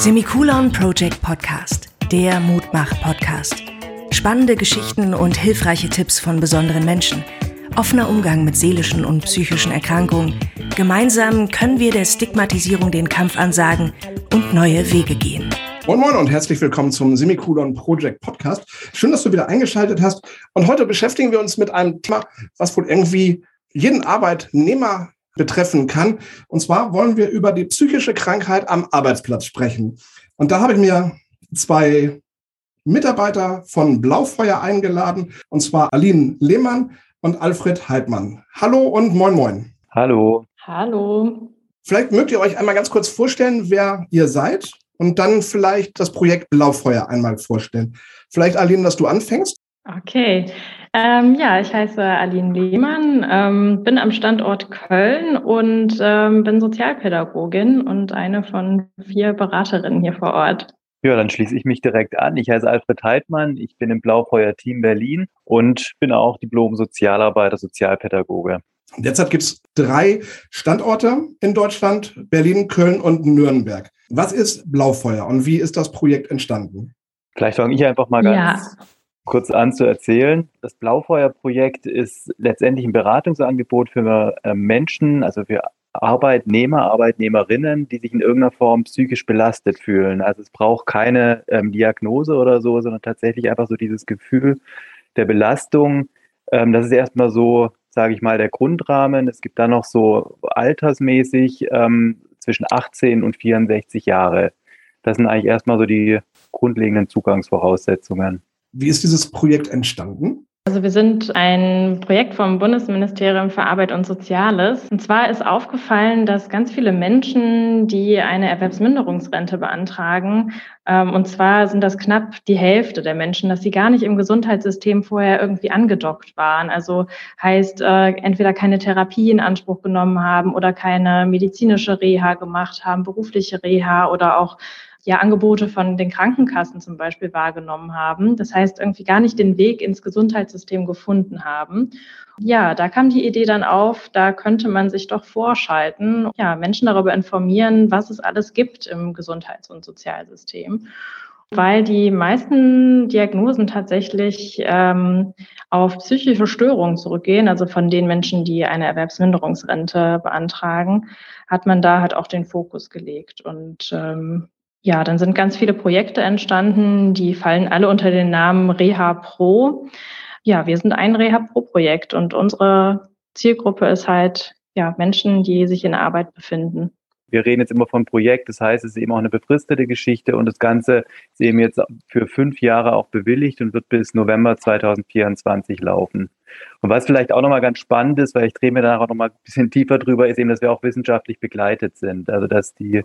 Semikolon Project Podcast, der Mutmach-Podcast. Spannende Geschichten und hilfreiche Tipps von besonderen Menschen. Offener Umgang mit seelischen und psychischen Erkrankungen. Gemeinsam können wir der Stigmatisierung den Kampf ansagen und neue Wege gehen. Moin Moin und herzlich willkommen zum Semikolon Project Podcast. Schön, dass du wieder eingeschaltet hast. Und heute beschäftigen wir uns mit einem Thema, was wohl irgendwie jeden Arbeitnehmer betreffen kann. Und zwar wollen wir über die psychische Krankheit am Arbeitsplatz sprechen. Und da habe ich mir zwei Mitarbeiter von Blaufeuer eingeladen, und zwar Aline Lehmann und Alfred Heidmann. Hallo und moin moin. Hallo. Hallo. Vielleicht mögt ihr euch einmal ganz kurz vorstellen, wer ihr seid und dann vielleicht das Projekt Blaufeuer einmal vorstellen. Vielleicht, Aline, dass du anfängst? Okay. Ähm, ja, ich heiße Aline Lehmann, ähm, bin am Standort Köln und ähm, bin Sozialpädagogin und eine von vier Beraterinnen hier vor Ort. Ja, dann schließe ich mich direkt an. Ich heiße Alfred Heidmann, ich bin im Blaufeuer Team Berlin und bin auch Diplom-Sozialarbeiter, Sozialpädagoge. Derzeit gibt es drei Standorte in Deutschland, Berlin, Köln und Nürnberg. Was ist Blaufeuer und wie ist das Projekt entstanden? Vielleicht fange ich einfach mal ganz ja kurz an zu erzählen. Das Blaufeuer-Projekt ist letztendlich ein Beratungsangebot für äh, Menschen, also für Arbeitnehmer, Arbeitnehmerinnen, die sich in irgendeiner Form psychisch belastet fühlen. Also es braucht keine ähm, Diagnose oder so, sondern tatsächlich einfach so dieses Gefühl der Belastung. Ähm, das ist erstmal so, sage ich mal, der Grundrahmen. Es gibt dann noch so altersmäßig ähm, zwischen 18 und 64 Jahre. Das sind eigentlich erstmal so die grundlegenden Zugangsvoraussetzungen. Wie ist dieses Projekt entstanden? Also wir sind ein Projekt vom Bundesministerium für Arbeit und Soziales. Und zwar ist aufgefallen, dass ganz viele Menschen, die eine Erwerbsminderungsrente beantragen, ähm, und zwar sind das knapp die Hälfte der Menschen, dass sie gar nicht im Gesundheitssystem vorher irgendwie angedockt waren. Also heißt, äh, entweder keine Therapie in Anspruch genommen haben oder keine medizinische Reha gemacht haben, berufliche Reha oder auch ja Angebote von den Krankenkassen zum Beispiel wahrgenommen haben. Das heißt, irgendwie gar nicht den Weg ins Gesundheitssystem gefunden haben. Ja, da kam die Idee dann auf, da könnte man sich doch vorschalten, ja, Menschen darüber informieren, was es alles gibt im Gesundheits- und Sozialsystem weil die meisten Diagnosen tatsächlich ähm, auf psychische Störungen zurückgehen, also von den Menschen, die eine Erwerbsminderungsrente beantragen, hat man da halt auch den Fokus gelegt. Und ähm, ja, dann sind ganz viele Projekte entstanden, die fallen alle unter den Namen Reha Pro. Ja, wir sind ein Reha Pro Projekt und unsere Zielgruppe ist halt ja Menschen, die sich in Arbeit befinden. Wir reden jetzt immer von Projekt, das heißt, es ist eben auch eine befristete Geschichte und das Ganze ist eben jetzt für fünf Jahre auch bewilligt und wird bis November 2024 laufen. Und was vielleicht auch nochmal ganz spannend ist, weil ich drehe mir da auch nochmal ein bisschen tiefer drüber, ist eben, dass wir auch wissenschaftlich begleitet sind. Also dass die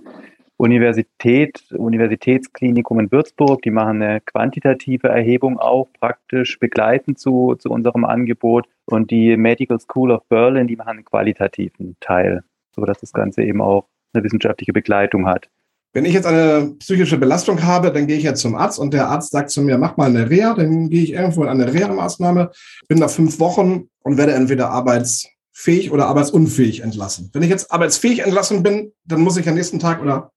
Universität, Universitätsklinikum in Würzburg, die machen eine quantitative Erhebung auch praktisch begleitend zu, zu unserem Angebot. Und die Medical School of Berlin, die machen einen qualitativen Teil, sodass das Ganze eben auch eine wissenschaftliche Begleitung hat. Wenn ich jetzt eine psychische Belastung habe, dann gehe ich jetzt zum Arzt und der Arzt sagt zu mir, mach mal eine Reha, dann gehe ich irgendwo in eine Reha-Maßnahme, bin da fünf Wochen und werde entweder arbeitsfähig oder arbeitsunfähig entlassen. Wenn ich jetzt arbeitsfähig entlassen bin, dann muss ich am nächsten Tag oder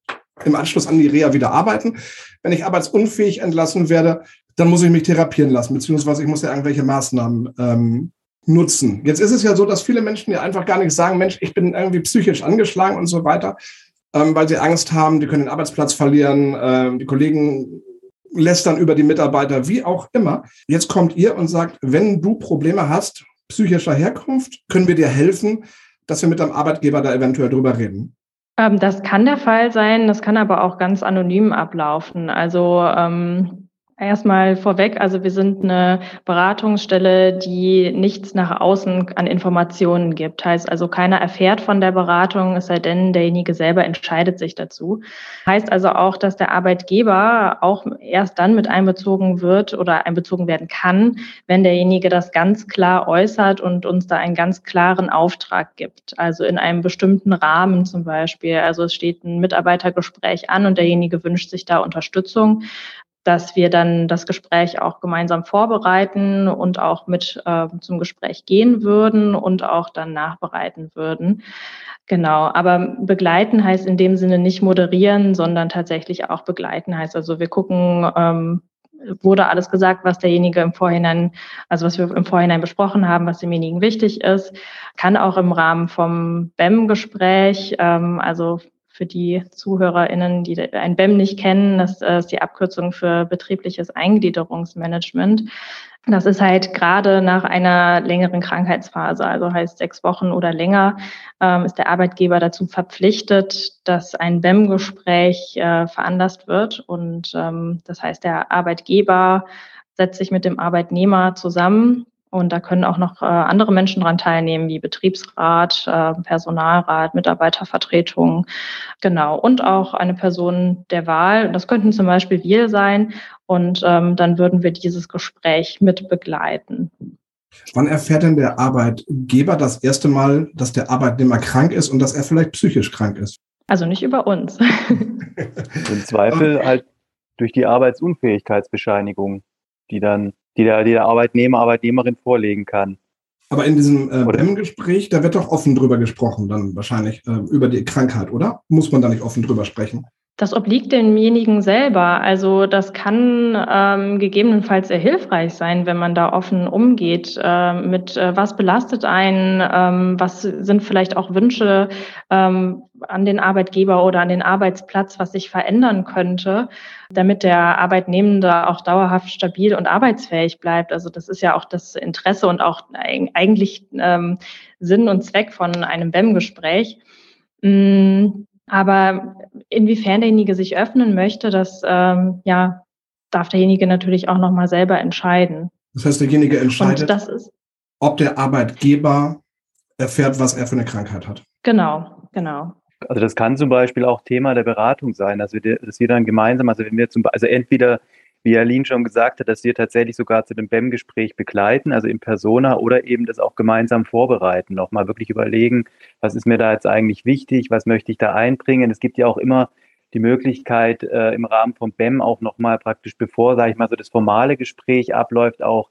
im Anschluss an die Reha wieder arbeiten. Wenn ich arbeitsunfähig entlassen werde, dann muss ich mich therapieren lassen, beziehungsweise ich muss ja irgendwelche Maßnahmen ähm, nutzen. Jetzt ist es ja so, dass viele Menschen ja einfach gar nicht sagen, Mensch, ich bin irgendwie psychisch angeschlagen und so weiter, ähm, weil sie Angst haben, die können den Arbeitsplatz verlieren, äh, die Kollegen lästern über die Mitarbeiter, wie auch immer. Jetzt kommt ihr und sagt, wenn du Probleme hast, psychischer Herkunft, können wir dir helfen, dass wir mit deinem Arbeitgeber da eventuell drüber reden. Ähm, das kann der Fall sein, das kann aber auch ganz anonym ablaufen. Also ähm, Erstmal vorweg, also wir sind eine Beratungsstelle, die nichts nach außen an Informationen gibt. Heißt also, keiner erfährt von der Beratung, es sei denn, derjenige selber entscheidet sich dazu. Heißt also auch, dass der Arbeitgeber auch erst dann mit einbezogen wird oder einbezogen werden kann, wenn derjenige das ganz klar äußert und uns da einen ganz klaren Auftrag gibt. Also in einem bestimmten Rahmen zum Beispiel. Also es steht ein Mitarbeitergespräch an und derjenige wünscht sich da Unterstützung dass wir dann das Gespräch auch gemeinsam vorbereiten und auch mit äh, zum Gespräch gehen würden und auch dann nachbereiten würden. Genau, aber begleiten heißt in dem Sinne nicht moderieren, sondern tatsächlich auch begleiten heißt also wir gucken, ähm, wurde alles gesagt, was derjenige im Vorhinein, also was wir im Vorhinein besprochen haben, was demjenigen wichtig ist, kann auch im Rahmen vom BEM-Gespräch, ähm, also für die ZuhörerInnen, die ein BEM nicht kennen, das ist die Abkürzung für betriebliches Eingliederungsmanagement. Das ist halt gerade nach einer längeren Krankheitsphase, also heißt sechs Wochen oder länger, ähm, ist der Arbeitgeber dazu verpflichtet, dass ein BEM-Gespräch äh, veranlasst wird. Und ähm, das heißt, der Arbeitgeber setzt sich mit dem Arbeitnehmer zusammen und da können auch noch äh, andere Menschen dran teilnehmen, wie Betriebsrat, äh, Personalrat, Mitarbeitervertretung, genau. Und auch eine Person der Wahl. Das könnten zum Beispiel wir sein. Und ähm, dann würden wir dieses Gespräch mit begleiten. Wann erfährt denn der Arbeitgeber das erste Mal, dass der Arbeitnehmer krank ist und dass er vielleicht psychisch krank ist? Also nicht über uns. Im Zweifel halt durch die Arbeitsunfähigkeitsbescheinigung, die dann die der, die der Arbeitnehmer, Arbeitnehmerin vorlegen kann. Aber in diesem äh, BEM-Gespräch, da wird doch offen drüber gesprochen, dann wahrscheinlich äh, über die Krankheit, oder? Muss man da nicht offen drüber sprechen? Das obliegt demjenigen selber. Also das kann ähm, gegebenenfalls sehr hilfreich sein, wenn man da offen umgeht äh, mit, äh, was belastet einen, ähm, was sind vielleicht auch Wünsche ähm, an den Arbeitgeber oder an den Arbeitsplatz, was sich verändern könnte, damit der Arbeitnehmende auch dauerhaft stabil und arbeitsfähig bleibt. Also das ist ja auch das Interesse und auch eigentlich ähm, Sinn und Zweck von einem BEM-Gespräch. Mm, aber inwiefern derjenige sich öffnen möchte, das ähm, ja, darf derjenige natürlich auch nochmal selber entscheiden. Das heißt, derjenige entscheidet, ob der Arbeitgeber erfährt, was er für eine Krankheit hat. Genau, genau. Also das kann zum Beispiel auch Thema der Beratung sein, dass wir, dass wir dann gemeinsam, also wenn wir zum also entweder wie Aline schon gesagt hat, dass wir tatsächlich sogar zu dem BEM-Gespräch begleiten, also in Persona oder eben das auch gemeinsam vorbereiten, nochmal wirklich überlegen, was ist mir da jetzt eigentlich wichtig, was möchte ich da einbringen. Es gibt ja auch immer die Möglichkeit, äh, im Rahmen vom BEM auch nochmal praktisch, bevor, sage ich mal, so das formale Gespräch abläuft, auch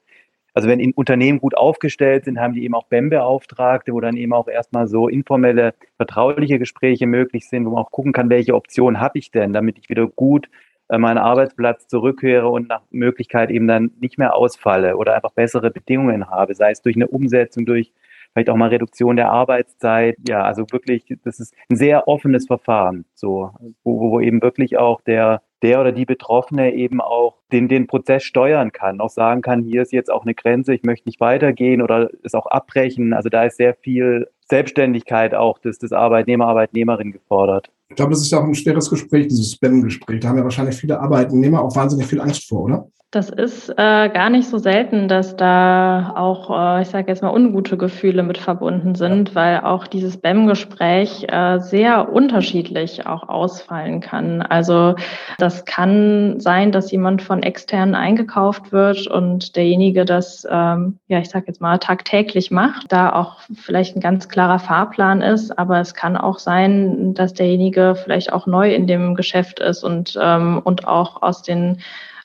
also wenn Unternehmen gut aufgestellt sind, haben die eben auch BEM-Beauftragte, wo dann eben auch erstmal so informelle, vertrauliche Gespräche möglich sind, wo man auch gucken kann, welche Option habe ich denn, damit ich wieder gut äh, meinen Arbeitsplatz zurückkehre und nach Möglichkeit eben dann nicht mehr ausfalle oder einfach bessere Bedingungen habe, sei es durch eine Umsetzung, durch vielleicht auch mal Reduktion der Arbeitszeit. Ja, also wirklich, das ist ein sehr offenes Verfahren, so, wo, wo eben wirklich auch der, der oder die Betroffene eben auch den, den Prozess steuern kann, auch sagen kann, hier ist jetzt auch eine Grenze, ich möchte nicht weitergehen oder es auch abbrechen. Also da ist sehr viel Selbstständigkeit auch des, des Arbeitnehmer, Arbeitnehmerin gefordert. Ich glaube, das ist ja auch ein schweres Gespräch, dieses Spam-Gespräch. Da haben ja wahrscheinlich viele Arbeitnehmer auch wahnsinnig viel Angst vor, oder? Das ist äh, gar nicht so selten, dass da auch, äh, ich sage jetzt mal, ungute Gefühle mit verbunden sind, weil auch dieses BEM-Gespräch äh, sehr unterschiedlich auch ausfallen kann. Also das kann sein, dass jemand von externen eingekauft wird und derjenige das, ähm, ja, ich sage jetzt mal, tagtäglich macht, da auch vielleicht ein ganz klarer Fahrplan ist, aber es kann auch sein, dass derjenige vielleicht auch neu in dem Geschäft ist und, ähm, und auch aus den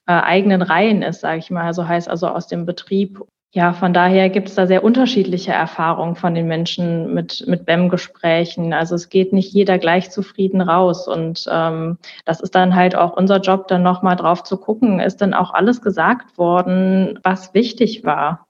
äh, eigenen Reihen ist, sage ich mal. Also heißt also aus dem Betrieb. Ja, von daher gibt es da sehr unterschiedliche Erfahrungen von den Menschen mit, mit BEM-Gesprächen. Also es geht nicht jeder gleich zufrieden raus. Und ähm, das ist dann halt auch unser Job, dann nochmal drauf zu gucken, ist dann auch alles gesagt worden, was wichtig war.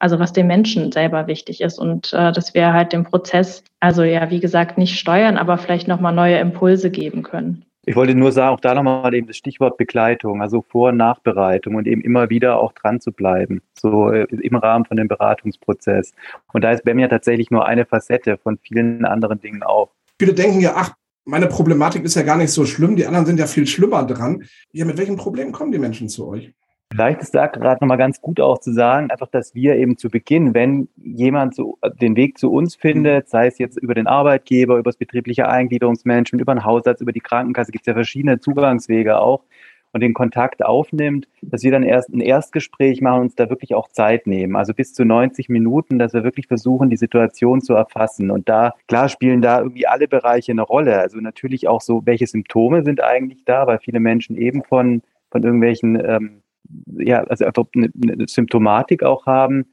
Also was den Menschen selber wichtig ist und äh, dass wir halt den Prozess, also ja, wie gesagt, nicht steuern, aber vielleicht nochmal neue Impulse geben können. Ich wollte nur sagen, auch da nochmal eben das Stichwort Begleitung, also Vor- und Nachbereitung und eben immer wieder auch dran zu bleiben, so äh, im Rahmen von dem Beratungsprozess. Und da ist BEM ja tatsächlich nur eine Facette von vielen anderen Dingen auch. Viele denken ja, ach, meine Problematik ist ja gar nicht so schlimm, die anderen sind ja viel schlimmer dran. Ja, mit welchen Problemen kommen die Menschen zu euch? Vielleicht ist da gerade nochmal ganz gut auch zu sagen, einfach, dass wir eben zu Beginn, wenn jemand so den Weg zu uns findet, sei es jetzt über den Arbeitgeber, über das betriebliche Eingliederungsmanagement, über den Hausarzt, über die Krankenkasse, gibt es ja verschiedene Zugangswege auch und den Kontakt aufnimmt, dass wir dann erst ein Erstgespräch machen uns da wirklich auch Zeit nehmen. Also bis zu 90 Minuten, dass wir wirklich versuchen, die Situation zu erfassen. Und da, klar, spielen da irgendwie alle Bereiche eine Rolle. Also natürlich auch so, welche Symptome sind eigentlich da, weil viele Menschen eben von von irgendwelchen, ähm, ja, also einfach eine, eine Symptomatik auch haben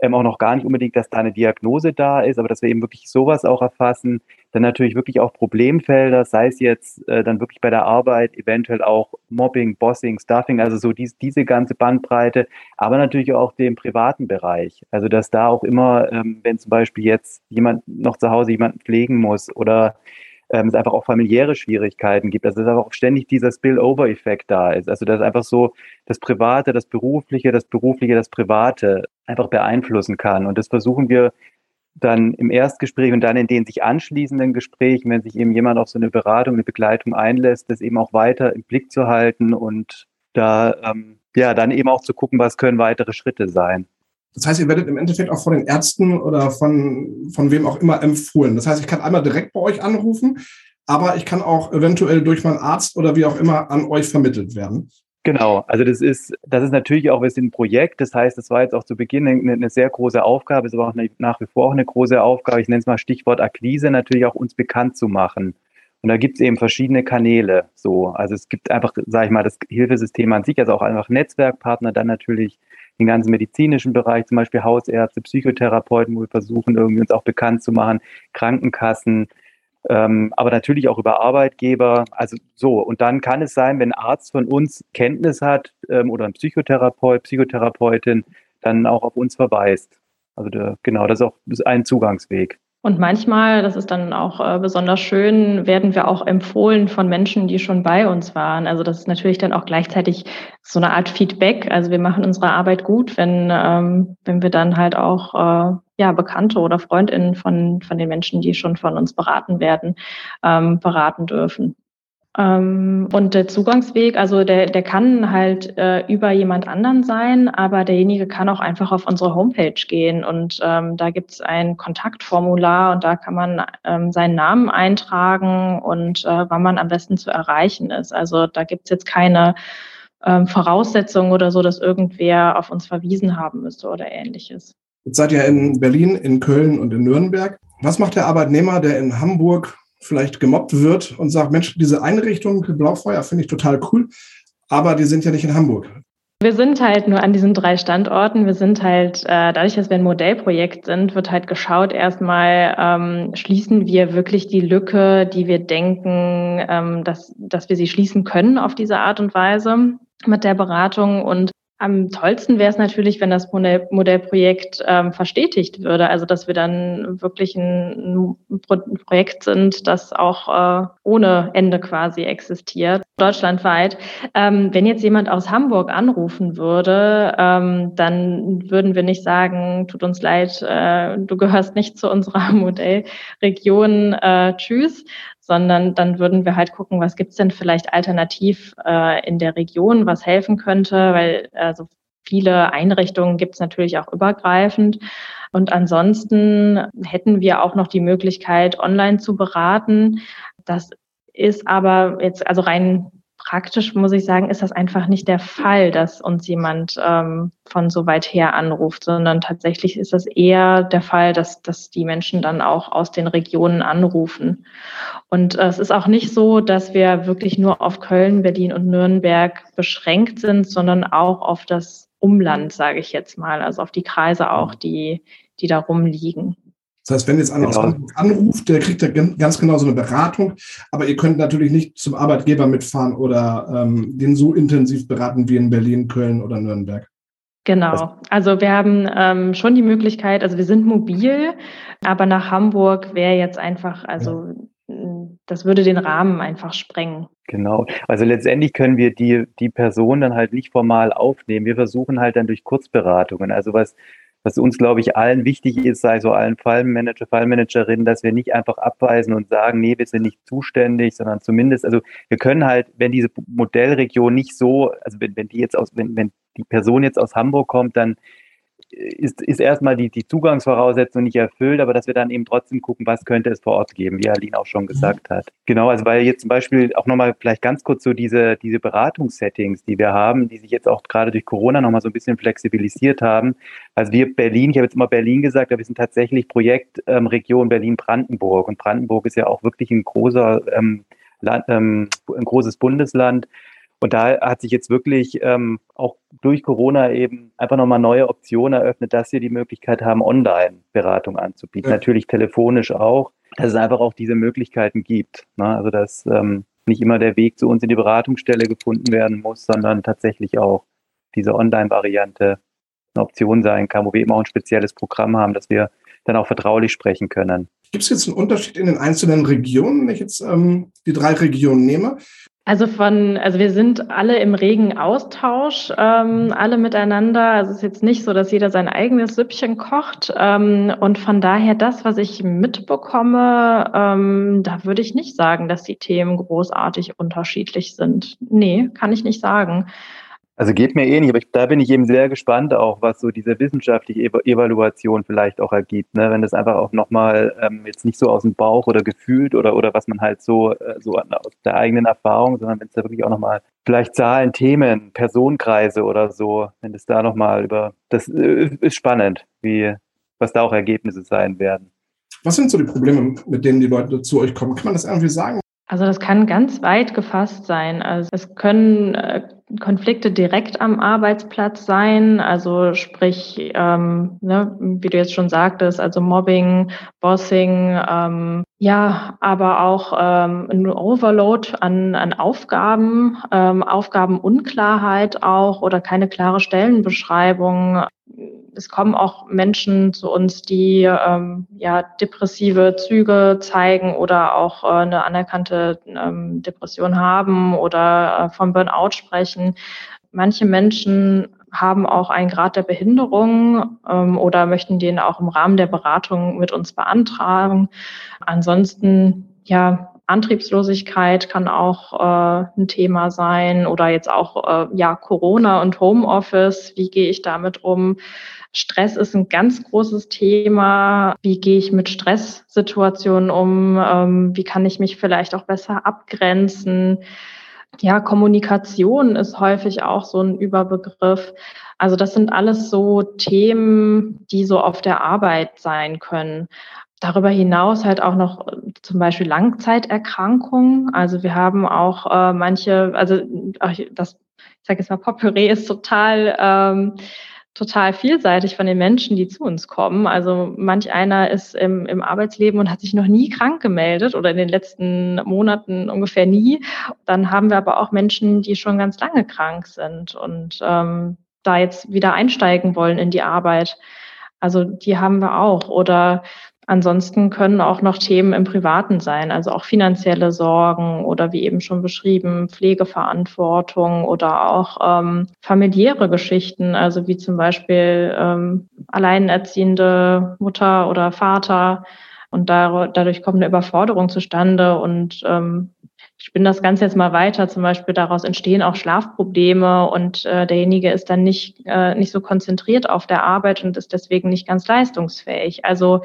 ähm, auch noch gar nicht unbedingt, dass da eine Diagnose da ist, aber dass wir eben wirklich sowas auch erfassen. Dann natürlich wirklich auch Problemfelder, sei es jetzt äh, dann wirklich bei der Arbeit, eventuell auch Mobbing, Bossing, Stuffing, also so dies, diese ganze Bandbreite, aber natürlich auch den privaten Bereich. Also dass da auch immer, ähm, wenn zum Beispiel jetzt jemand noch zu Hause jemanden pflegen muss oder ähm, es einfach auch familiäre Schwierigkeiten gibt. Also dass einfach auch ständig dieser Spillover-Effekt da ist. Also dass einfach so das Private, das Berufliche, das Berufliche, das Private einfach beeinflussen kann. Und das versuchen wir dann im Erstgespräch und dann in den sich anschließenden Gesprächen, wenn sich eben jemand auf so eine Beratung, eine Begleitung einlässt, das eben auch weiter im Blick zu halten und da ähm, ja dann eben auch zu gucken, was können weitere Schritte sein. Das heißt, ihr werdet im Endeffekt auch von den Ärzten oder von, von wem auch immer empfohlen. Das heißt, ich kann einmal direkt bei euch anrufen, aber ich kann auch eventuell durch meinen Arzt oder wie auch immer an euch vermittelt werden. Genau, also das ist, das ist natürlich auch, wir sind ein Projekt, das heißt, das war jetzt auch zu Beginn eine, eine sehr große Aufgabe, ist aber auch eine, nach wie vor auch eine große Aufgabe, ich nenne es mal Stichwort Akquise, natürlich auch uns bekannt zu machen. Und da gibt es eben verschiedene Kanäle. So, also es gibt einfach, sage ich mal, das Hilfesystem an sich, also auch einfach Netzwerkpartner, dann natürlich den ganzen medizinischen Bereich, zum Beispiel Hausärzte, Psychotherapeuten, wo wir versuchen, irgendwie uns auch bekannt zu machen, Krankenkassen, ähm, aber natürlich auch über Arbeitgeber. Also so, und dann kann es sein, wenn ein Arzt von uns Kenntnis hat ähm, oder ein Psychotherapeut, Psychotherapeutin, dann auch auf uns verweist. Also der, genau, das ist auch ein Zugangsweg. Und manchmal, das ist dann auch äh, besonders schön, werden wir auch empfohlen von Menschen, die schon bei uns waren. Also das ist natürlich dann auch gleichzeitig so eine Art Feedback. Also wir machen unsere Arbeit gut, wenn, ähm, wenn wir dann halt auch äh, ja, Bekannte oder Freundinnen von, von den Menschen, die schon von uns beraten werden, ähm, beraten dürfen. Ähm, und der Zugangsweg, also der, der kann halt äh, über jemand anderen sein, aber derjenige kann auch einfach auf unsere Homepage gehen und ähm, da gibt es ein Kontaktformular und da kann man ähm, seinen Namen eintragen und äh, wann man am besten zu erreichen ist. Also da gibt es jetzt keine ähm, Voraussetzungen oder so, dass irgendwer auf uns verwiesen haben müsste oder ähnliches. Jetzt seid ihr in Berlin, in Köln und in Nürnberg. Was macht der Arbeitnehmer, der in Hamburg vielleicht gemobbt wird und sagt, Mensch, diese Einrichtung Blaufeuer finde ich total cool, aber die sind ja nicht in Hamburg. Wir sind halt nur an diesen drei Standorten. Wir sind halt, äh, dadurch, dass wir ein Modellprojekt sind, wird halt geschaut, erstmal ähm, schließen wir wirklich die Lücke, die wir denken, ähm, dass, dass wir sie schließen können auf diese Art und Weise mit der Beratung. Und am tollsten wäre es natürlich, wenn das Modell, Modellprojekt ähm, verstetigt würde, also dass wir dann wirklich ein, ein Pro Projekt sind, das auch äh, ohne Ende quasi existiert, deutschlandweit. Ähm, wenn jetzt jemand aus Hamburg anrufen würde, ähm, dann würden wir nicht sagen, tut uns leid, äh, du gehörst nicht zu unserer Modellregion, äh, tschüss, sondern dann würden wir halt gucken, was gibt's denn vielleicht alternativ äh, in der Region, was helfen könnte, weil also viele Einrichtungen gibt's natürlich auch übergreifend. Und ansonsten hätten wir auch noch die Möglichkeit, online zu beraten. Das ist aber jetzt also rein praktisch muss ich sagen, ist das einfach nicht der Fall, dass uns jemand ähm, von so weit her anruft, sondern tatsächlich ist das eher der Fall, dass, dass die Menschen dann auch aus den Regionen anrufen. Und äh, es ist auch nicht so, dass wir wirklich nur auf Köln, Berlin und Nürnberg beschränkt sind, sondern auch auf das Umland, sage ich jetzt mal, also auf die Kreise auch, die, die da rumliegen. Das heißt, wenn jetzt einer genau. anruft, der kriegt ja ganz genau so eine Beratung, aber ihr könnt natürlich nicht zum Arbeitgeber mitfahren oder ähm, den so intensiv beraten wie in Berlin, Köln oder Nürnberg. Genau. Also wir haben ähm, schon die Möglichkeit, also wir sind mobil, aber nach Hamburg wäre jetzt einfach, also ja. das würde den Rahmen einfach sprengen. Genau. Also letztendlich können wir die, die Person dann halt nicht formal aufnehmen. Wir versuchen halt dann durch Kurzberatungen. Also was was uns, glaube ich, allen wichtig ist, sei so allen Fallmanager, Fallmanagerinnen, dass wir nicht einfach abweisen und sagen, nee, wir sind nicht zuständig, sondern zumindest, also wir können halt, wenn diese Modellregion nicht so, also wenn, wenn die jetzt aus, wenn, wenn die Person jetzt aus Hamburg kommt, dann ist, ist erstmal die, die Zugangsvoraussetzung nicht erfüllt, aber dass wir dann eben trotzdem gucken, was könnte es vor Ort geben, wie Aline auch schon mhm. gesagt hat. Genau, also weil jetzt zum Beispiel auch nochmal vielleicht ganz kurz so diese, diese Beratungssettings, die wir haben, die sich jetzt auch gerade durch Corona nochmal so ein bisschen flexibilisiert haben. Also wir Berlin, ich habe jetzt immer Berlin gesagt, aber wir sind tatsächlich Projektregion ähm, Berlin-Brandenburg und Brandenburg ist ja auch wirklich ein großer ähm, Land, ähm, ein großes Bundesland Und da hat sich jetzt wirklich ähm, auch durch Corona eben einfach nochmal neue Optionen eröffnet, dass wir die Möglichkeit haben, Online-Beratung anzubieten. Ja. Natürlich telefonisch auch, dass es einfach auch diese Möglichkeiten gibt. Ne? Also dass ähm, nicht immer der Weg zu uns in die Beratungsstelle gefunden werden muss, sondern tatsächlich auch diese Online-Variante eine Option sein kann, wo wir eben auch ein spezielles Programm haben, dass wir dann auch vertraulich sprechen können. Gibt es jetzt einen Unterschied in den einzelnen Regionen, wenn ich jetzt ähm, die drei Regionen nehme? Also von, also wir sind alle im regen Austausch, ähm, alle miteinander. Also es ist jetzt nicht so, dass jeder sein eigenes Süppchen kocht. Ähm, und von daher das, was ich mitbekomme, ähm, da würde ich nicht sagen, dass die Themen großartig unterschiedlich sind. Nee, kann ich nicht sagen. Also geht mir ähnlich, aber ich, da bin ich eben sehr gespannt auch, was so diese wissenschaftliche Evaluation vielleicht auch ergibt, ne? wenn das einfach auch nochmal ähm, jetzt nicht so aus dem Bauch oder gefühlt oder, oder was man halt so, äh, so aus der eigenen Erfahrung, sondern wenn es da wirklich auch nochmal vielleicht Zahlen, Themen, Personenkreise oder so, wenn es da nochmal über, das äh, ist spannend, wie, was da auch Ergebnisse sein werden. Was sind so die Probleme, mit denen die Leute zu euch kommen? Kann man das irgendwie sagen? Also das kann ganz weit gefasst sein. Also es können äh, Konflikte direkt am Arbeitsplatz sein, also sprich, ähm, ne, wie du jetzt schon sagtest, also Mobbing, Bossing, ähm, ja, aber auch ähm, ein Overload an, an Aufgaben, ähm, Aufgabenunklarheit auch oder keine klare Stellenbeschreibung es kommen auch Menschen zu uns, die ähm, ja depressive Züge zeigen oder auch äh, eine anerkannte ähm, Depression haben oder äh, vom Burnout sprechen. Manche Menschen haben auch einen Grad der Behinderung ähm, oder möchten den auch im Rahmen der Beratung mit uns beantragen. Ansonsten ja Antriebslosigkeit kann auch äh, ein Thema sein oder jetzt auch äh, ja Corona und Homeoffice. Wie gehe ich damit um? Stress ist ein ganz großes Thema. Wie gehe ich mit Stresssituationen um? Ähm, wie kann ich mich vielleicht auch besser abgrenzen? Ja, Kommunikation ist häufig auch so ein Überbegriff. Also das sind alles so Themen, die so auf der Arbeit sein können. Darüber hinaus halt auch noch äh, zum Beispiel Langzeiterkrankungen. Also wir haben auch äh, manche, also das, ich sage jetzt mal, Potpourri ist total ähm, total vielseitig von den Menschen, die zu uns kommen. Also manch einer ist im, im Arbeitsleben und hat sich noch nie krank gemeldet oder in den letzten Monaten ungefähr nie. Dann haben wir aber auch Menschen, die schon ganz lange krank sind und ähm, da jetzt wieder einsteigen wollen in die Arbeit. Also die haben wir auch. Oder Ansonsten können auch noch Themen im Privaten sein, also auch finanzielle Sorgen oder wie eben schon beschrieben, Pflegeverantwortung oder auch ähm, familiäre Geschichten, also wie zum Beispiel ähm, alleinerziehende Mutter oder Vater. Und da, dadurch kommt eine Überforderung zustande und ähm, ich bin das Ganze jetzt mal weiter. Zum Beispiel daraus entstehen auch Schlafprobleme und äh, derjenige ist dann nicht, äh, nicht so konzentriert auf der Arbeit und ist deswegen nicht ganz leistungsfähig. Also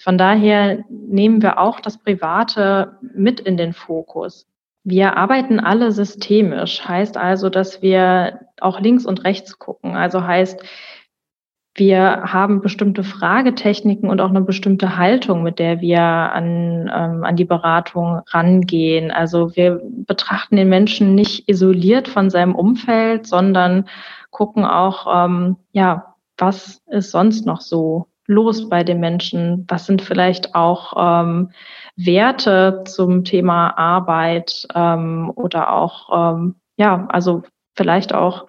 von daher nehmen wir auch das Private mit in den Fokus. Wir arbeiten alle systemisch, heißt also, dass wir auch links und rechts gucken. Also heißt, wir haben bestimmte Fragetechniken und auch eine bestimmte Haltung, mit der wir an, ähm, an die Beratung rangehen. Also wir betrachten den Menschen nicht isoliert von seinem Umfeld, sondern gucken auch, ähm, ja, was ist sonst noch so los bei den Menschen? Was sind vielleicht auch ähm, Werte zum Thema Arbeit ähm, oder auch, ähm, ja, also vielleicht auch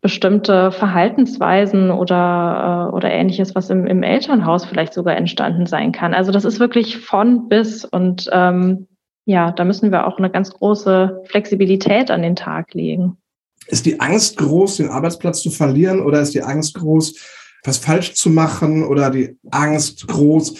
bestimmte Verhaltensweisen oder, äh, oder ähnliches, was im, im Elternhaus vielleicht sogar entstanden sein kann. Also das ist wirklich von bis und ähm, ja, da müssen wir auch eine ganz große Flexibilität an den Tag legen. Ist die Angst groß, den Arbeitsplatz zu verlieren oder ist die Angst groß, was falsch zu machen oder die Angst groß,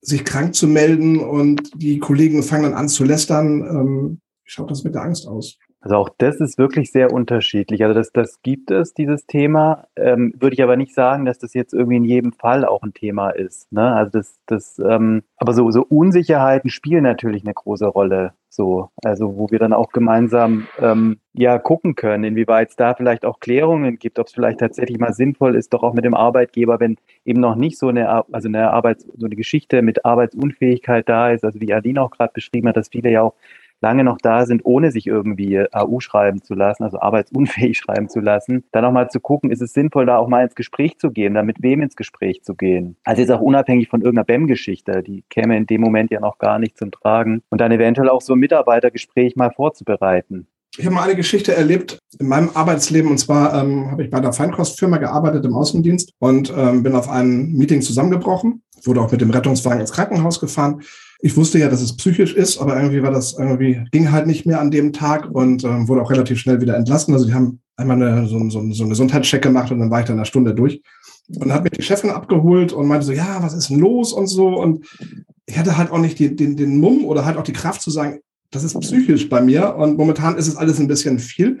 sich krank zu melden und die Kollegen fangen dann an zu lästern. Ähm, wie schaut das mit der Angst aus? Also auch das ist wirklich sehr unterschiedlich. Also das, das gibt es, dieses Thema. Ähm, würde ich aber nicht sagen, dass das jetzt irgendwie in jedem Fall auch ein Thema ist. Ne? Also das, das, ähm, aber so, so Unsicherheiten spielen natürlich eine große Rolle. So, also wo wir dann auch gemeinsam ähm, ja gucken können, inwieweit es da vielleicht auch Klärungen gibt, ob es vielleicht tatsächlich mal sinnvoll ist, doch auch mit dem Arbeitgeber, wenn eben noch nicht so eine, also eine Arbeits, so eine Geschichte mit Arbeitsunfähigkeit da ist, also wie Aline auch gerade beschrieben hat, dass viele ja auch lange noch da sind, ohne sich irgendwie AU schreiben zu lassen, also arbeitsunfähig schreiben zu lassen, dann auch mal zu gucken, ist es sinnvoll, da auch mal ins Gespräch zu gehen, da mit wem ins Gespräch zu gehen. Also jetzt auch unabhängig von irgendeiner BEM-Geschichte, die käme in dem Moment ja noch gar nicht zum Tragen. Und dann eventuell auch so ein Mitarbeitergespräch mal vorzubereiten. Ich habe mal eine Geschichte erlebt in meinem Arbeitsleben und zwar ähm, habe ich bei einer Feinkostfirma gearbeitet im Außendienst und ähm, bin auf einem Meeting zusammengebrochen, wurde auch mit dem Rettungswagen ins Krankenhaus gefahren. Ich wusste ja, dass es psychisch ist, aber irgendwie war das irgendwie ging halt nicht mehr an dem Tag und ähm, wurde auch relativ schnell wieder entlassen. Also die haben einmal eine, so, so, so einen Gesundheitscheck gemacht und dann war ich da eine Stunde durch. Und hat mich die Chefin abgeholt und meinte so, ja, was ist denn los und so. Und ich hatte halt auch nicht die, den, den Mumm oder halt auch die Kraft zu sagen, das ist psychisch bei mir und momentan ist es alles ein bisschen viel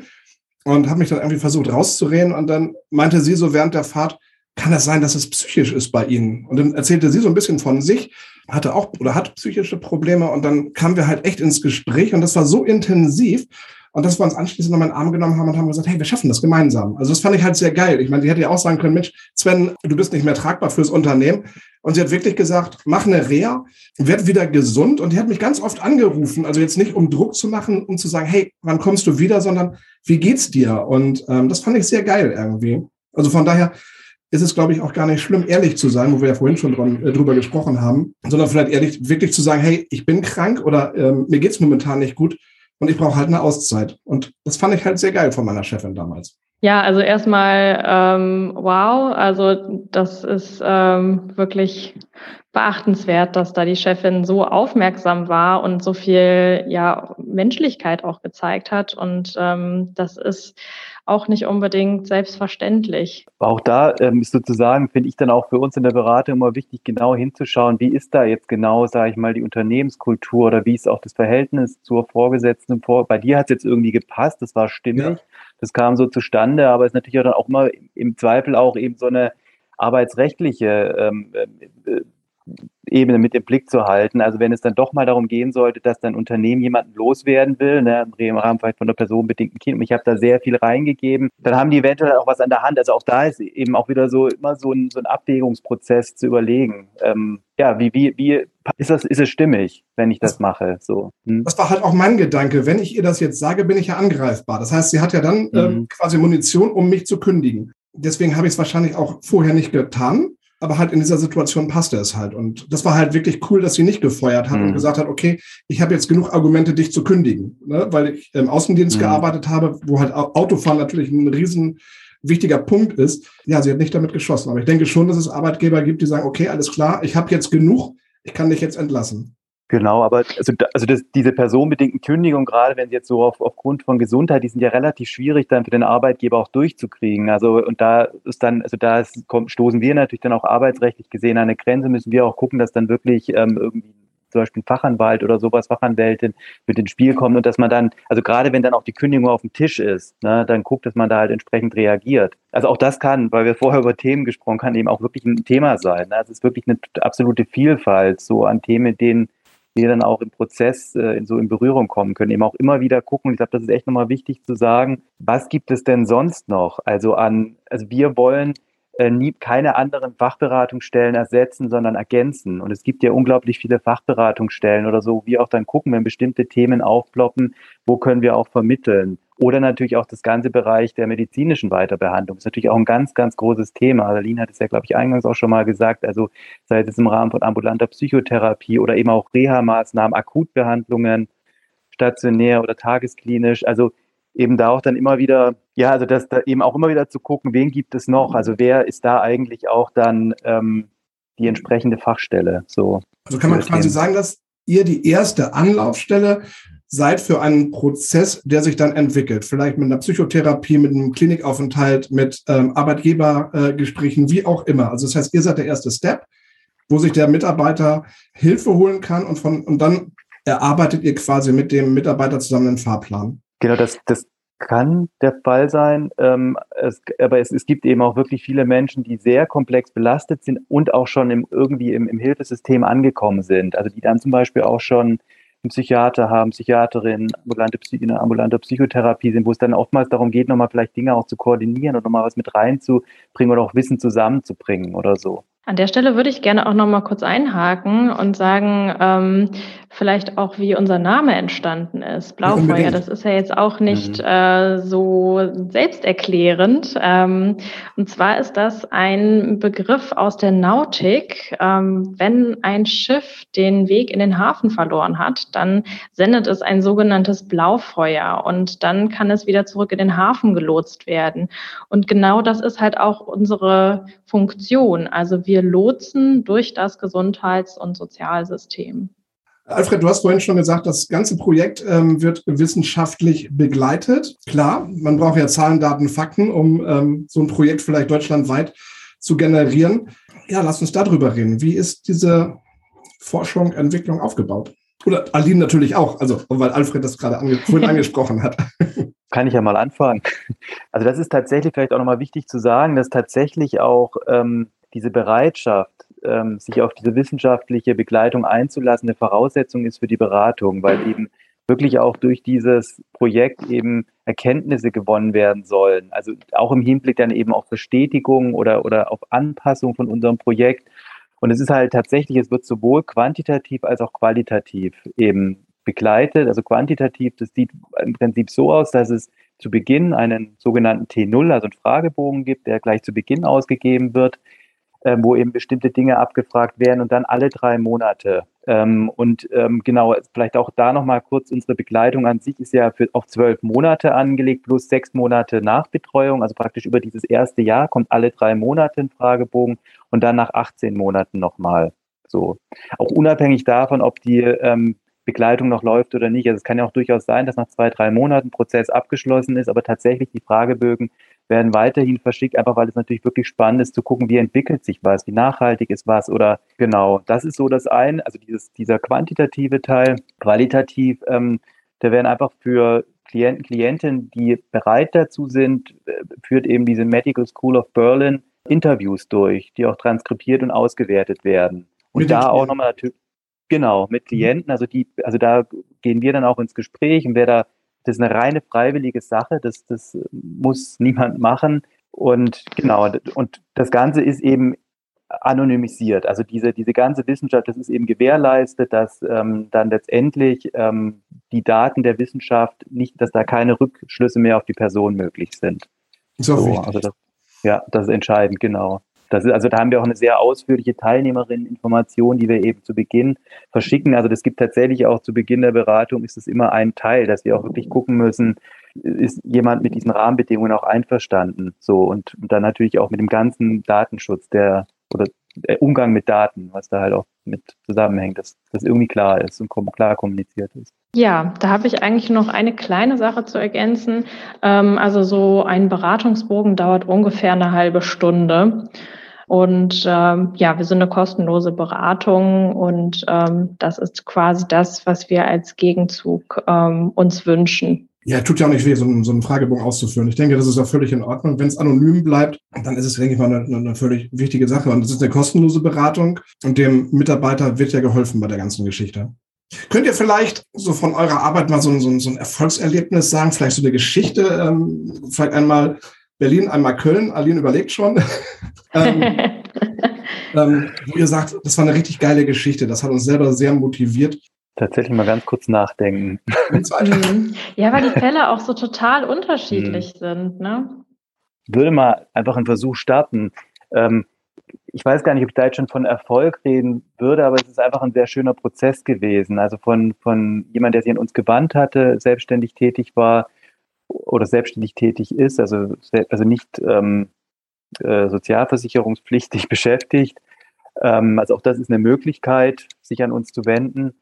und habe mich dann irgendwie versucht rauszureden und dann meinte sie so während der Fahrt, kann es sein, dass es psychisch ist bei Ihnen? Und dann erzählte sie so ein bisschen von sich, hatte auch oder hat psychische Probleme und dann kamen wir halt echt ins Gespräch und das war so intensiv und dass wir uns anschließend noch meinen Arm genommen haben und haben gesagt, hey, wir schaffen das gemeinsam. Also das fand ich halt sehr geil. Ich meine, die hätte ja auch sagen können, Mensch, Sven, du bist nicht mehr tragbar fürs Unternehmen. Und sie hat wirklich gesagt, mach eine Reha, werd wieder gesund. Und die hat mich ganz oft angerufen, also jetzt nicht um Druck zu machen, um zu sagen, hey, wann kommst du wieder, sondern wie geht's dir? Und ähm, das fand ich sehr geil irgendwie. Also von daher ist es, glaube ich, auch gar nicht schlimm, ehrlich zu sein, wo wir ja vorhin schon dran, äh, drüber gesprochen haben, sondern vielleicht ehrlich wirklich zu sagen, hey, ich bin krank oder ähm, mir geht's momentan nicht gut und ich brauche halt eine Auszeit. Und das fand ich halt sehr geil von meiner Chefin damals. Ja, also erstmal ähm, wow, also das ist ähm, wirklich beachtenswert, dass da die Chefin so aufmerksam war und so viel ja Menschlichkeit auch gezeigt hat und ähm, das ist auch nicht unbedingt selbstverständlich. Auch da ähm, ist sozusagen, finde ich dann auch für uns in der Beratung immer wichtig, genau hinzuschauen, wie ist da jetzt genau, sage ich mal, die Unternehmenskultur oder wie ist auch das Verhältnis zur Vorgesetzten vor. Bei dir hat es jetzt irgendwie gepasst, das war stimmig, ja. das kam so zustande, aber es ist natürlich auch dann auch immer im Zweifel auch eben so eine arbeitsrechtliche ähm, äh, Ebene mit im Blick zu halten. Also wenn es dann doch mal darum gehen sollte, dass dein Unternehmen jemanden loswerden will, ne, im Rahmen vielleicht von einer personenbedingten Kind, und ich habe da sehr viel reingegeben, dann haben die eventuell auch was an der Hand. Also auch da ist eben auch wieder so immer so ein, so ein Abwägungsprozess zu überlegen. Ähm, ja, wie, wie, wie ist das, ist es stimmig, wenn ich das, das mache? So. Hm? Das war halt auch mein Gedanke. Wenn ich ihr das jetzt sage, bin ich ja angreifbar. Das heißt, sie hat ja dann ähm, mhm. quasi Munition, um mich zu kündigen. Deswegen habe ich es wahrscheinlich auch vorher nicht getan aber halt in dieser Situation passte es halt. Und das war halt wirklich cool, dass sie nicht gefeuert hat mhm. und gesagt hat, okay, ich habe jetzt genug Argumente, dich zu kündigen, ne? weil ich im Außendienst mhm. gearbeitet habe, wo halt Autofahren natürlich ein riesen wichtiger Punkt ist. Ja, sie hat nicht damit geschossen. Aber ich denke schon, dass es Arbeitgeber gibt, die sagen, okay, alles klar, ich habe jetzt genug, ich kann dich jetzt entlassen. Genau, aber also, also das, diese personenbedingten Kündigungen, gerade wenn sie jetzt so auf, aufgrund von Gesundheit, die sind ja relativ schwierig dann für den Arbeitgeber auch durchzukriegen. Also und da ist dann, also da ist, kommt, stoßen wir natürlich dann auch arbeitsrechtlich gesehen an eine Grenze, müssen wir auch gucken, dass dann wirklich ähm, irgendwie zum Beispiel ein Fachanwalt oder sowas, Fachanwältin mit ins Spiel kommt und dass man dann, also gerade wenn dann auch die Kündigung auf dem Tisch ist, ne, dann guckt, dass man da halt entsprechend reagiert. Also auch das kann, weil wir vorher über Themen gesprochen haben, eben auch wirklich ein Thema sein. Ne? Es ist wirklich eine absolute Vielfalt so an Themen, denen die dann auch im Prozess äh, so in Berührung kommen können. Eben auch immer wieder gucken. Ich glaube, das ist echt nochmal wichtig zu sagen, was gibt es denn sonst noch? Also an, also wir wollen äh, nie, keine anderen Fachberatungsstellen ersetzen, sondern ergänzen. Und es gibt ja unglaublich viele Fachberatungsstellen oder so, wie auch dann gucken, wenn bestimmte Themen aufploppen, wo können wir auch vermitteln. Oder natürlich auch das ganze Bereich der medizinischen Weiterbehandlung. Das ist natürlich auch ein ganz, ganz großes Thema. Aline hat es ja, glaube ich, eingangs auch schon mal gesagt. Also sei es im Rahmen von ambulanter Psychotherapie oder eben auch Reha-Maßnahmen, Akutbehandlungen, stationär oder tagesklinisch. Also eben da auch dann immer wieder, ja, also das da eben auch immer wieder zu gucken, wen gibt es noch? Also wer ist da eigentlich auch dann ähm, die entsprechende Fachstelle? So. Also kann man quasi sagen, dass ihr die erste Anlaufstelle seid für einen Prozess, der sich dann entwickelt. Vielleicht mit einer Psychotherapie, mit einem Klinikaufenthalt, mit ähm, Arbeitgebergesprächen, äh, wie auch immer. Also das heißt, ihr seid der erste Step, wo sich der Mitarbeiter Hilfe holen kann und von und dann erarbeitet ihr quasi mit dem Mitarbeiter zusammen einen Fahrplan. Genau, das, das kann der Fall sein. Ähm, es, aber es, es gibt eben auch wirklich viele Menschen, die sehr komplex belastet sind und auch schon im, irgendwie im, im Hilfesystem angekommen sind. Also die dann zum Beispiel auch schon einen Psychiater haben, Psychiaterin, ambulante, eine ambulante Psychotherapie sind, wo es dann oftmals darum geht, nochmal vielleicht Dinge auch zu koordinieren oder nochmal was mit reinzubringen oder auch Wissen zusammenzubringen oder so. An der Stelle würde ich gerne auch noch mal kurz einhaken und sagen, ähm, vielleicht auch, wie unser Name entstanden ist. Blaufeuer, das ist ja jetzt auch nicht mhm. äh, so selbsterklärend. Ähm, und zwar ist das ein Begriff aus der Nautik. Ähm, wenn ein Schiff den Weg in den Hafen verloren hat, dann sendet es ein sogenanntes Blaufeuer und dann kann es wieder zurück in den Hafen gelotst werden. Und genau das ist halt auch unsere Funktion. Also wir lotsen durch das Gesundheits- und Sozialsystem. Alfred, du hast vorhin schon gesagt, das ganze Projekt ähm, wird wissenschaftlich begleitet. Klar, man braucht ja Zahlen, Daten, Fakten, um ähm, so ein Projekt vielleicht deutschlandweit zu generieren. Ja, lass uns darüber reden. Wie ist diese Forschung, Entwicklung aufgebaut? Oder Aline natürlich auch, also weil Alfred das gerade ange vorhin angesprochen hat. Kann ich ja mal anfangen. Also das ist tatsächlich vielleicht auch nochmal wichtig zu sagen, dass tatsächlich auch ähm, diese Bereitschaft, ähm, sich auf diese wissenschaftliche Begleitung einzulassen, eine Voraussetzung ist für die Beratung, weil eben wirklich auch durch dieses Projekt eben Erkenntnisse gewonnen werden sollen. Also auch im Hinblick dann eben auf Bestätigung oder, oder auf Anpassung von unserem Projekt. Und es ist halt tatsächlich, es wird sowohl quantitativ als auch qualitativ eben begleitet. Also quantitativ, das sieht im Prinzip so aus, dass es zu Beginn einen sogenannten T0, also einen Fragebogen gibt, der gleich zu Beginn ausgegeben wird, ähm, wo eben bestimmte Dinge abgefragt werden und dann alle drei Monate. Ähm, und ähm, genau, vielleicht auch da nochmal kurz, unsere Begleitung an sich ist ja für, auf zwölf Monate angelegt, plus sechs Monate Nachbetreuung, also praktisch über dieses erste Jahr kommt alle drei Monate ein Fragebogen und dann nach 18 Monaten nochmal. So. Auch unabhängig davon, ob die ähm, Begleitung noch läuft oder nicht. Also es kann ja auch durchaus sein, dass nach zwei, drei Monaten Prozess abgeschlossen ist, aber tatsächlich die Fragebögen werden weiterhin verschickt, einfach weil es natürlich wirklich spannend ist zu gucken, wie entwickelt sich was, wie nachhaltig ist was oder genau. Das ist so das eine, also dieses, dieser quantitative Teil, qualitativ, ähm, da werden einfach für Klienten, Klientinnen, die bereit dazu sind, äh, führt eben diese Medical School of Berlin Interviews durch, die auch transkribiert und ausgewertet werden. Und da auch nochmal natürlich Genau, mit mhm. Klienten. Also die, also da gehen wir dann auch ins Gespräch und wer da, das ist eine reine freiwillige Sache, das, das muss niemand machen. Und genau, und das Ganze ist eben anonymisiert. Also diese, diese ganze Wissenschaft, das ist eben gewährleistet, dass ähm, dann letztendlich ähm, die Daten der Wissenschaft nicht, dass da keine Rückschlüsse mehr auf die Person möglich sind. So, so also das, ja, das ist entscheidend, genau. Das ist, also da haben wir auch eine sehr ausführliche Teilnehmerinnen-Information, die wir eben zu Beginn verschicken. Also das gibt tatsächlich auch zu Beginn der Beratung ist es immer ein Teil, dass wir auch wirklich gucken müssen, ist jemand mit diesen Rahmenbedingungen auch einverstanden? So und, und dann natürlich auch mit dem ganzen Datenschutz, der oder der Umgang mit Daten, was da halt auch mit zusammenhängt, dass das irgendwie klar ist und klar kommuniziert ist. Ja, da habe ich eigentlich noch eine kleine Sache zu ergänzen. Ähm, also so ein Beratungsbogen dauert ungefähr eine halbe Stunde. Und ähm, ja, wir sind eine kostenlose Beratung und ähm, das ist quasi das, was wir als Gegenzug ähm, uns wünschen. Ja, tut ja auch nicht weh, so einen, so einen Fragebogen auszuführen. Ich denke, das ist auch völlig in Ordnung. Wenn es anonym bleibt, dann ist es, denke ich mal, eine, eine völlig wichtige Sache. Und es ist eine kostenlose Beratung und dem Mitarbeiter wird ja geholfen bei der ganzen Geschichte. Könnt ihr vielleicht so von eurer Arbeit mal so ein, so ein, so ein Erfolgserlebnis sagen, vielleicht so eine Geschichte, ähm, vielleicht einmal Berlin, einmal Köln. Aline überlegt schon. ähm, ähm, wo ihr sagt, das war eine richtig geile Geschichte. Das hat uns selber sehr motiviert. Tatsächlich mal ganz kurz nachdenken. Mhm. ja, weil die Fälle auch so total unterschiedlich mhm. sind. Ne? Würde mal einfach einen Versuch starten. Ähm, ich weiß gar nicht, ob ich da jetzt schon von Erfolg reden würde, aber es ist einfach ein sehr schöner Prozess gewesen. Also von, von jemand, der sich an uns gewandt hatte, selbstständig tätig war, oder selbstständig tätig ist, also, also nicht ähm, äh, sozialversicherungspflichtig beschäftigt. Ähm, also auch das ist eine Möglichkeit, sich an uns zu wenden.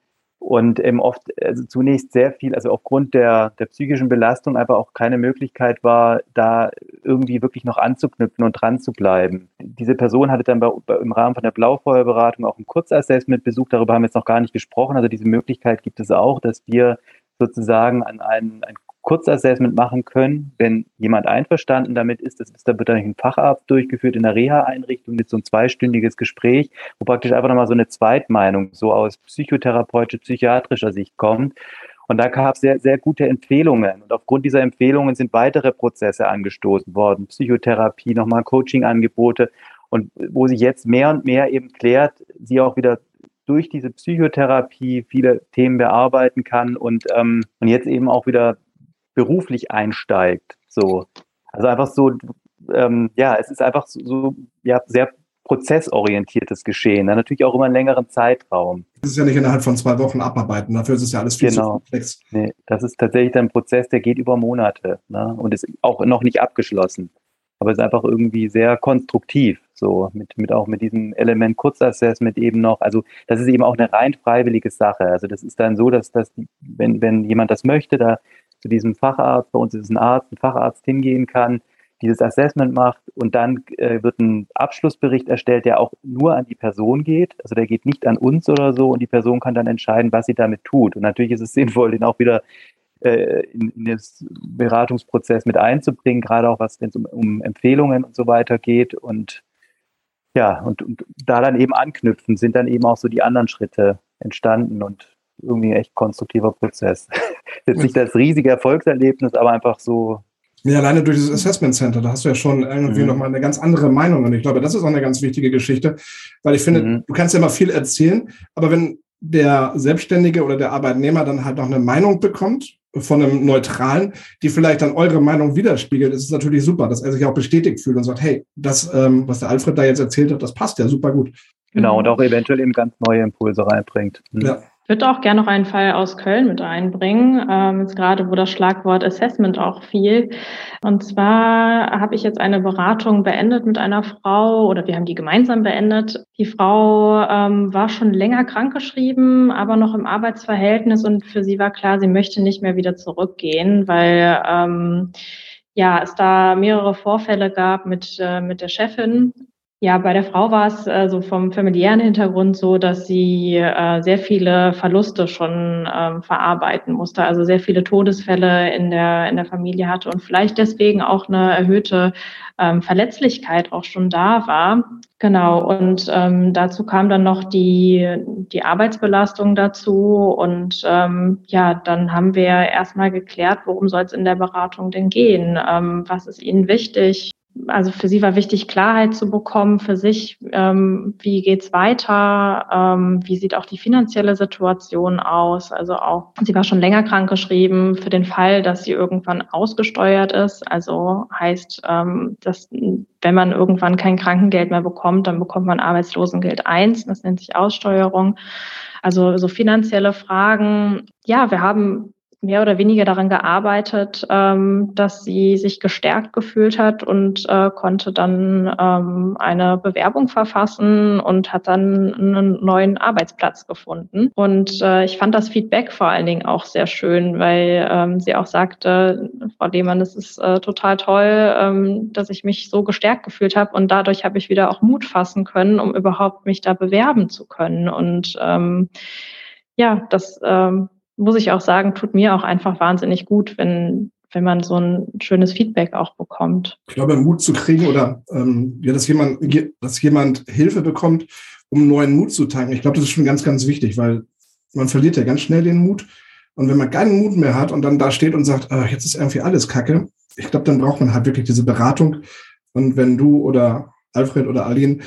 Und eben oft, also zunächst sehr viel, also aufgrund der, der psychischen Belastung einfach auch keine Möglichkeit war, da irgendwie wirklich noch anzuknüpfen und dran zu bleiben. Diese Person hatte dann bei, bei, im Rahmen von der Blaufeuerberatung auch ein Kurzassessment besucht, darüber haben wir jetzt noch gar nicht gesprochen. Also diese Möglichkeit gibt es auch, dass wir sozusagen an ein, ein Kurzassessment machen können, wenn jemand einverstanden damit ist. Das ist, da wird ein Facharzt durchgeführt in der Reha-Einrichtung mit so ein zweistündiges Gespräch, wo praktisch einfach nochmal so eine Zweitmeinung so aus psychotherapeutischer, psychiatrischer Sicht kommt. Und da gab es sehr, sehr gute Empfehlungen. Und aufgrund dieser Empfehlungen sind weitere Prozesse angestoßen worden. Psychotherapie, nochmal Coaching-Angebote. und wo sich jetzt mehr und mehr eben klärt, sie auch wieder durch diese Psychotherapie viele Themen bearbeiten kann und, ähm, und jetzt eben auch wieder beruflich einsteigt. So. Also einfach so, ähm, ja, es ist einfach so, so ja, sehr prozessorientiertes Geschehen, dann natürlich auch immer einen längeren Zeitraum. Das ist ja nicht innerhalb von zwei Wochen abarbeiten, dafür ist es ja alles viel genau. zu komplex. Nee, das ist tatsächlich ein Prozess, der geht über Monate ne? und ist auch noch nicht abgeschlossen. Aber es ist einfach irgendwie sehr konstruktiv, so mit, mit auch mit diesem Element Kurzassessment eben noch. Also das ist eben auch eine rein freiwillige Sache. Also das ist dann so, dass, dass wenn, wenn jemand das möchte, da zu diesem Facharzt, bei uns ist es ein Arzt, ein Facharzt hingehen kann, dieses Assessment macht und dann äh, wird ein Abschlussbericht erstellt, der auch nur an die Person geht. Also der geht nicht an uns oder so und die Person kann dann entscheiden, was sie damit tut. Und natürlich ist es sinnvoll, den auch wieder äh, in, in den Beratungsprozess mit einzubringen, gerade auch was, wenn es um, um, Empfehlungen und so weiter geht. Und ja, und, und da dann eben anknüpfen, sind dann eben auch so die anderen Schritte entstanden und irgendwie ein echt konstruktiver Prozess. Jetzt nicht das riesige Erfolgserlebnis, aber einfach so ja, alleine durch das Assessment Center, da hast du ja schon irgendwie mhm. nochmal eine ganz andere Meinung. Und ich glaube, das ist auch eine ganz wichtige Geschichte, weil ich finde, mhm. du kannst ja immer viel erzählen, aber wenn der Selbstständige oder der Arbeitnehmer dann halt noch eine Meinung bekommt von einem Neutralen, die vielleicht dann eure Meinung widerspiegelt, ist es natürlich super, dass er sich auch bestätigt fühlt und sagt, hey, das, ähm, was der Alfred da jetzt erzählt hat, das passt ja super gut. Genau, und auch eventuell eben ganz neue Impulse reinbringt. Mhm. Ja. Ich würde auch gerne noch einen Fall aus Köln mit einbringen, ähm, jetzt gerade wo das Schlagwort Assessment auch fiel. Und zwar habe ich jetzt eine Beratung beendet mit einer Frau oder wir haben die gemeinsam beendet. Die Frau ähm, war schon länger krankgeschrieben, aber noch im Arbeitsverhältnis und für sie war klar, sie möchte nicht mehr wieder zurückgehen, weil ähm, ja, es da mehrere Vorfälle gab mit, äh, mit der Chefin ja, bei der Frau war es äh, so vom familiären Hintergrund so, dass sie äh, sehr viele Verluste schon ähm, verarbeiten musste, also sehr viele Todesfälle in der, in der Familie hatte und vielleicht deswegen auch eine erhöhte ähm, Verletzlichkeit auch schon da war. Genau, und ähm, dazu kam dann noch die, die Arbeitsbelastung dazu. Und ähm, ja, dann haben wir erstmal geklärt, worum soll es in der Beratung denn gehen? Ähm, was ist Ihnen wichtig? Also für sie war wichtig, Klarheit zu bekommen für sich, ähm, wie geht's weiter, ähm, wie sieht auch die finanzielle Situation aus. Also auch, sie war schon länger krankgeschrieben für den Fall, dass sie irgendwann ausgesteuert ist. Also heißt, ähm, dass wenn man irgendwann kein Krankengeld mehr bekommt, dann bekommt man Arbeitslosengeld 1, das nennt sich Aussteuerung. Also so finanzielle Fragen. Ja, wir haben mehr oder weniger daran gearbeitet, ähm, dass sie sich gestärkt gefühlt hat und äh, konnte dann ähm, eine Bewerbung verfassen und hat dann einen neuen Arbeitsplatz gefunden. Und äh, ich fand das Feedback vor allen Dingen auch sehr schön, weil ähm, sie auch sagte, Frau Lehmann, es ist äh, total toll, ähm, dass ich mich so gestärkt gefühlt habe und dadurch habe ich wieder auch Mut fassen können, um überhaupt mich da bewerben zu können. Und ähm, ja, das ähm, muss ich auch sagen, tut mir auch einfach wahnsinnig gut, wenn, wenn man so ein schönes Feedback auch bekommt. Ich glaube, Mut zu kriegen oder ähm, ja, dass jemand, dass jemand Hilfe bekommt, um neuen Mut zu tanken. Ich glaube, das ist schon ganz, ganz wichtig, weil man verliert ja ganz schnell den Mut. Und wenn man keinen Mut mehr hat und dann da steht und sagt, ah, jetzt ist irgendwie alles Kacke, ich glaube, dann braucht man halt wirklich diese Beratung. Und wenn du oder Alfred oder Aline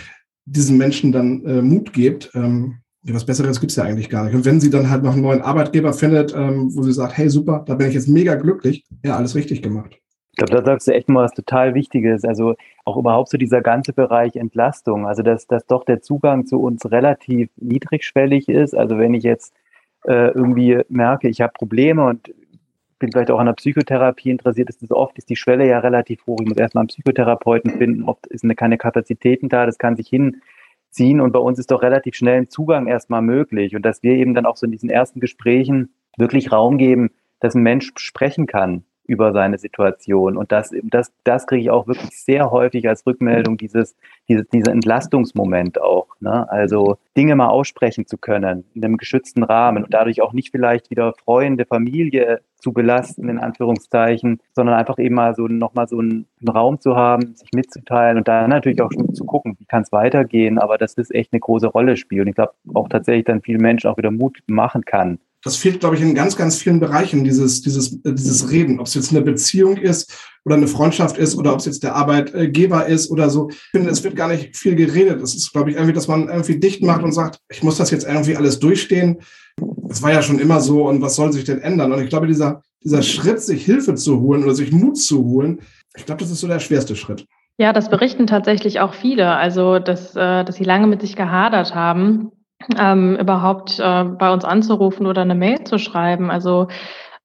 diesen Menschen dann äh, Mut gebt, ähm, ja, was Besseres gibt es ja eigentlich gar nicht. Und wenn sie dann halt noch einen neuen Arbeitgeber findet, ähm, wo sie sagt, hey, super, da bin ich jetzt mega glücklich, ja, alles richtig gemacht. Ich glaube, da sagst du echt mal was total Wichtiges. Also auch überhaupt so dieser ganze Bereich Entlastung. Also dass, dass doch der Zugang zu uns relativ niedrigschwellig ist. Also wenn ich jetzt äh, irgendwie merke, ich habe Probleme und bin vielleicht auch an der Psychotherapie interessiert, ist das oft ist die Schwelle ja relativ hoch. Ich muss erstmal einen Psychotherapeuten finden. Oft eine, keine Kapazitäten da. Das kann sich hin ziehen. Und bei uns ist doch relativ schnell ein Zugang erstmal möglich. Und dass wir eben dann auch so in diesen ersten Gesprächen wirklich Raum geben, dass ein Mensch sprechen kann über seine Situation. Und das, das, das kriege ich auch wirklich sehr häufig als Rückmeldung, dieses, dieses, dieser Entlastungsmoment auch. Ne? Also Dinge mal aussprechen zu können in einem geschützten Rahmen und dadurch auch nicht vielleicht wieder Freunde, Familie zu belasten, in Anführungszeichen, sondern einfach eben mal so nochmal so einen, Raum zu haben, sich mitzuteilen und dann natürlich auch schon zu gucken, wie kann es weitergehen, aber dass das echt eine große Rolle spielt. Und ich glaube auch tatsächlich dann vielen Menschen auch wieder Mut machen kann, das fehlt, glaube ich, in ganz, ganz vielen Bereichen, dieses, dieses, dieses Reden. Ob es jetzt eine Beziehung ist oder eine Freundschaft ist oder ob es jetzt der Arbeitgeber ist oder so. Ich finde, es wird gar nicht viel geredet. Es ist, glaube ich, irgendwie, dass man irgendwie dicht macht und sagt, ich muss das jetzt irgendwie alles durchstehen. Das war ja schon immer so und was soll sich denn ändern? Und ich glaube, dieser, dieser Schritt, sich Hilfe zu holen oder sich Mut zu holen, ich glaube, das ist so der schwerste Schritt. Ja, das berichten tatsächlich auch viele. Also, dass, äh, dass sie lange mit sich gehadert haben ähm, überhaupt äh, bei uns anzurufen oder eine Mail zu schreiben. Also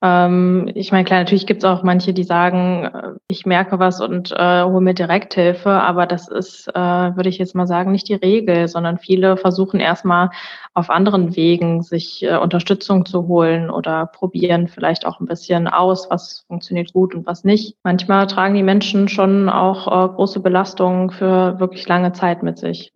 ähm, ich meine, klar, natürlich gibt es auch manche, die sagen, äh, ich merke was und äh, hole mir Direkthilfe, aber das ist, äh, würde ich jetzt mal sagen, nicht die Regel, sondern viele versuchen erstmal auf anderen Wegen sich äh, Unterstützung zu holen oder probieren vielleicht auch ein bisschen aus, was funktioniert gut und was nicht. Manchmal tragen die Menschen schon auch äh, große Belastungen für wirklich lange Zeit mit sich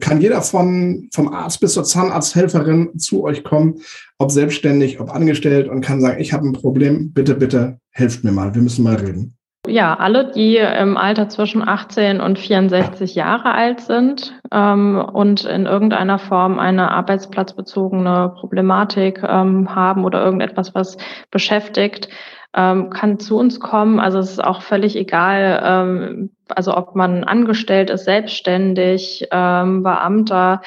kann jeder von, vom Arzt bis zur Zahnarzthelferin zu euch kommen, ob selbstständig, ob angestellt und kann sagen, ich habe ein Problem, bitte, bitte, helft mir mal, wir müssen mal reden. Ja, alle, die im Alter zwischen 18 und 64 Jahre alt sind ähm, und in irgendeiner Form eine arbeitsplatzbezogene Problematik ähm, haben oder irgendetwas, was beschäftigt, ähm, kann zu uns kommen. Also es ist auch völlig egal, ähm, also ob man angestellt ist, selbstständig, ähm, Beamter,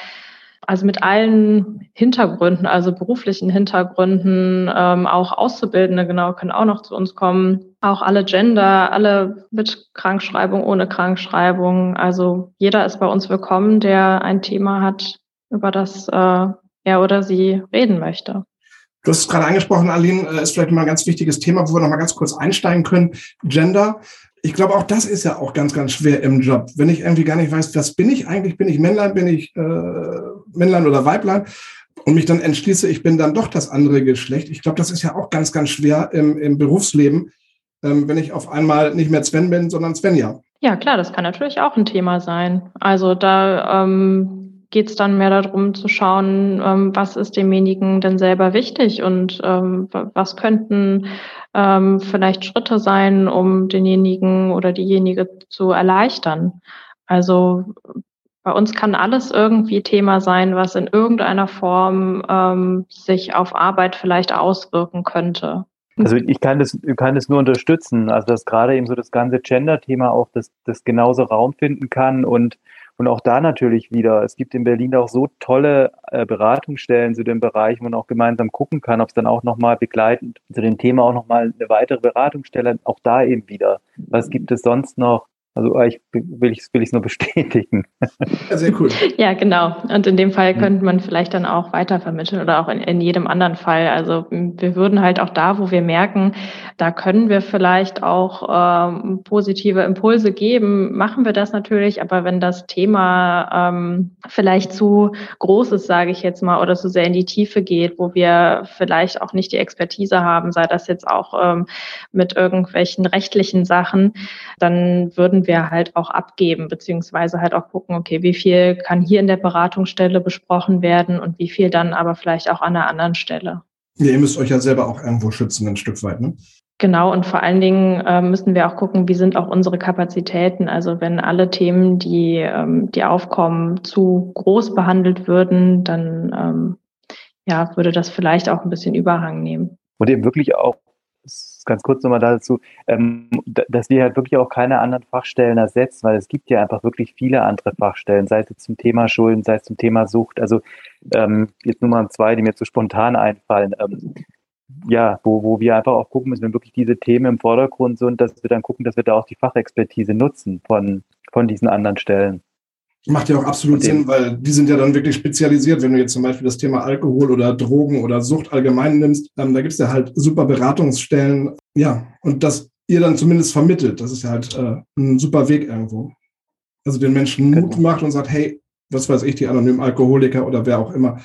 also mit allen Hintergründen, also beruflichen Hintergründen, ähm, auch Auszubildende genau können auch noch zu uns kommen. Auch alle Gender, alle mit Krankschreibung, ohne Krankschreibung. Also jeder ist bei uns willkommen, der ein Thema hat, über das äh, er oder sie reden möchte. Du hast es gerade angesprochen, Aline, äh, ist vielleicht mal ein ganz wichtiges Thema, wo wir noch mal ganz kurz einsteigen können. Gender. Ich glaube, auch das ist ja auch ganz, ganz schwer im Job. Wenn ich irgendwie gar nicht weiß, was bin ich eigentlich? Bin ich Männlein? Bin ich äh, Männlein oder Weiblein? Und mich dann entschließe, ich bin dann doch das andere Geschlecht. Ich glaube, das ist ja auch ganz, ganz schwer im, im Berufsleben, ähm, wenn ich auf einmal nicht mehr Sven bin, sondern Svenja. Ja, klar, das kann natürlich auch ein Thema sein. Also da ähm, geht es dann mehr darum zu schauen, ähm, was ist demjenigen denn selber wichtig und ähm, was könnten ähm, vielleicht Schritte sein, um denjenigen oder diejenige zu erleichtern. Also bei uns kann alles irgendwie Thema sein, was in irgendeiner Form ähm, sich auf Arbeit vielleicht auswirken könnte. Also ich kann das, kann das nur unterstützen. Also dass gerade eben so das ganze Gender-Thema auch das, das genauso Raum finden kann und und auch da natürlich wieder, es gibt in Berlin auch so tolle äh, Beratungsstellen zu dem Bereich, wo man auch gemeinsam gucken kann, ob es dann auch nochmal begleitend zu dem Thema auch nochmal eine weitere Beratungsstelle, auch da eben wieder. Was gibt es sonst noch? Also äh, ich will ich will es nur bestätigen. Ja, sehr cool. Ja, genau. Und in dem Fall könnte man vielleicht dann auch weitervermitteln oder auch in, in jedem anderen Fall. Also wir würden halt auch da, wo wir merken, da können wir vielleicht auch ähm, positive Impulse geben, machen wir das natürlich. Aber wenn das Thema ähm, vielleicht zu groß ist, sage ich jetzt mal, oder zu sehr in die Tiefe geht, wo wir vielleicht auch nicht die Expertise haben, sei das jetzt auch ähm, mit irgendwelchen rechtlichen Sachen, dann würden würden wir halt auch abgeben, beziehungsweise halt auch gucken, okay, wie viel kann hier in der Beratungsstelle besprochen werden und wie viel dann aber vielleicht auch an einer anderen Stelle. Ja, ihr müsst euch ja selber auch irgendwo schützen, ein Stück weit, ne? Genau, und vor allen Dingen äh, müssen wir auch gucken, wie sind auch unsere Kapazitäten. Also wenn alle Themen, die, ähm, die aufkommen, zu groß behandelt würden, dann ähm, ja, würde das vielleicht auch ein bisschen Überhang nehmen. Und eben wirklich auch ganz kurz nochmal dazu, ähm, dass wir halt wirklich auch keine anderen Fachstellen ersetzen, weil es gibt ja einfach wirklich viele andere Fachstellen, sei es zum Thema Schulden, sei es zum Thema Sucht. Also ähm, jetzt nur mal zwei, die mir zu spontan einfallen. Ähm, ja, wo, wo wir einfach auch gucken müssen, wenn wirklich diese Themen im Vordergrund sind, dass wir dann gucken, dass wir da auch die Fachexpertise nutzen von, von diesen anderen Stellen. Macht ja auch absolut Sinn, weil die sind ja dann wirklich spezialisiert. Wenn du jetzt zum Beispiel das Thema Alkohol oder Drogen oder Sucht allgemein nimmst, ähm, da gibt es ja halt super Beratungsstellen. Ja, und dass ihr dann zumindest vermittelt, das ist ja halt äh, ein super Weg irgendwo. Also den Menschen Mut genau. macht und sagt, hey, was weiß ich, die anonymen Alkoholiker oder wer auch immer,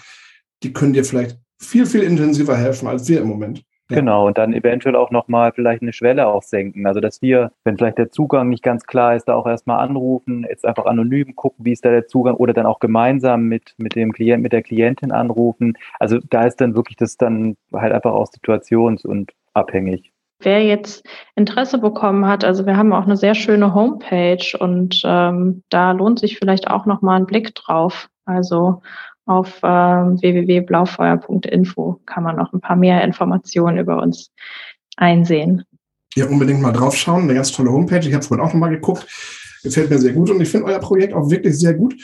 die können dir vielleicht viel, viel intensiver helfen als wir im Moment. Ja. Genau, und dann eventuell auch nochmal vielleicht eine Schwelle auch senken. Also dass wir, wenn vielleicht der Zugang nicht ganz klar ist, da auch erstmal anrufen, jetzt einfach anonym gucken, wie ist da der Zugang oder dann auch gemeinsam mit, mit dem Klient, mit der Klientin anrufen. Also da ist dann wirklich das dann halt einfach auch situations- und abhängig. Wer jetzt Interesse bekommen hat, also wir haben auch eine sehr schöne Homepage und ähm, da lohnt sich vielleicht auch nochmal ein Blick drauf. Also auf äh, www.blaufeuer.info kann man noch ein paar mehr Informationen über uns einsehen. Ja, unbedingt mal draufschauen. Eine ganz tolle Homepage. Ich habe vorhin auch noch mal geguckt. Gefällt mir sehr gut und ich finde euer Projekt auch wirklich sehr gut.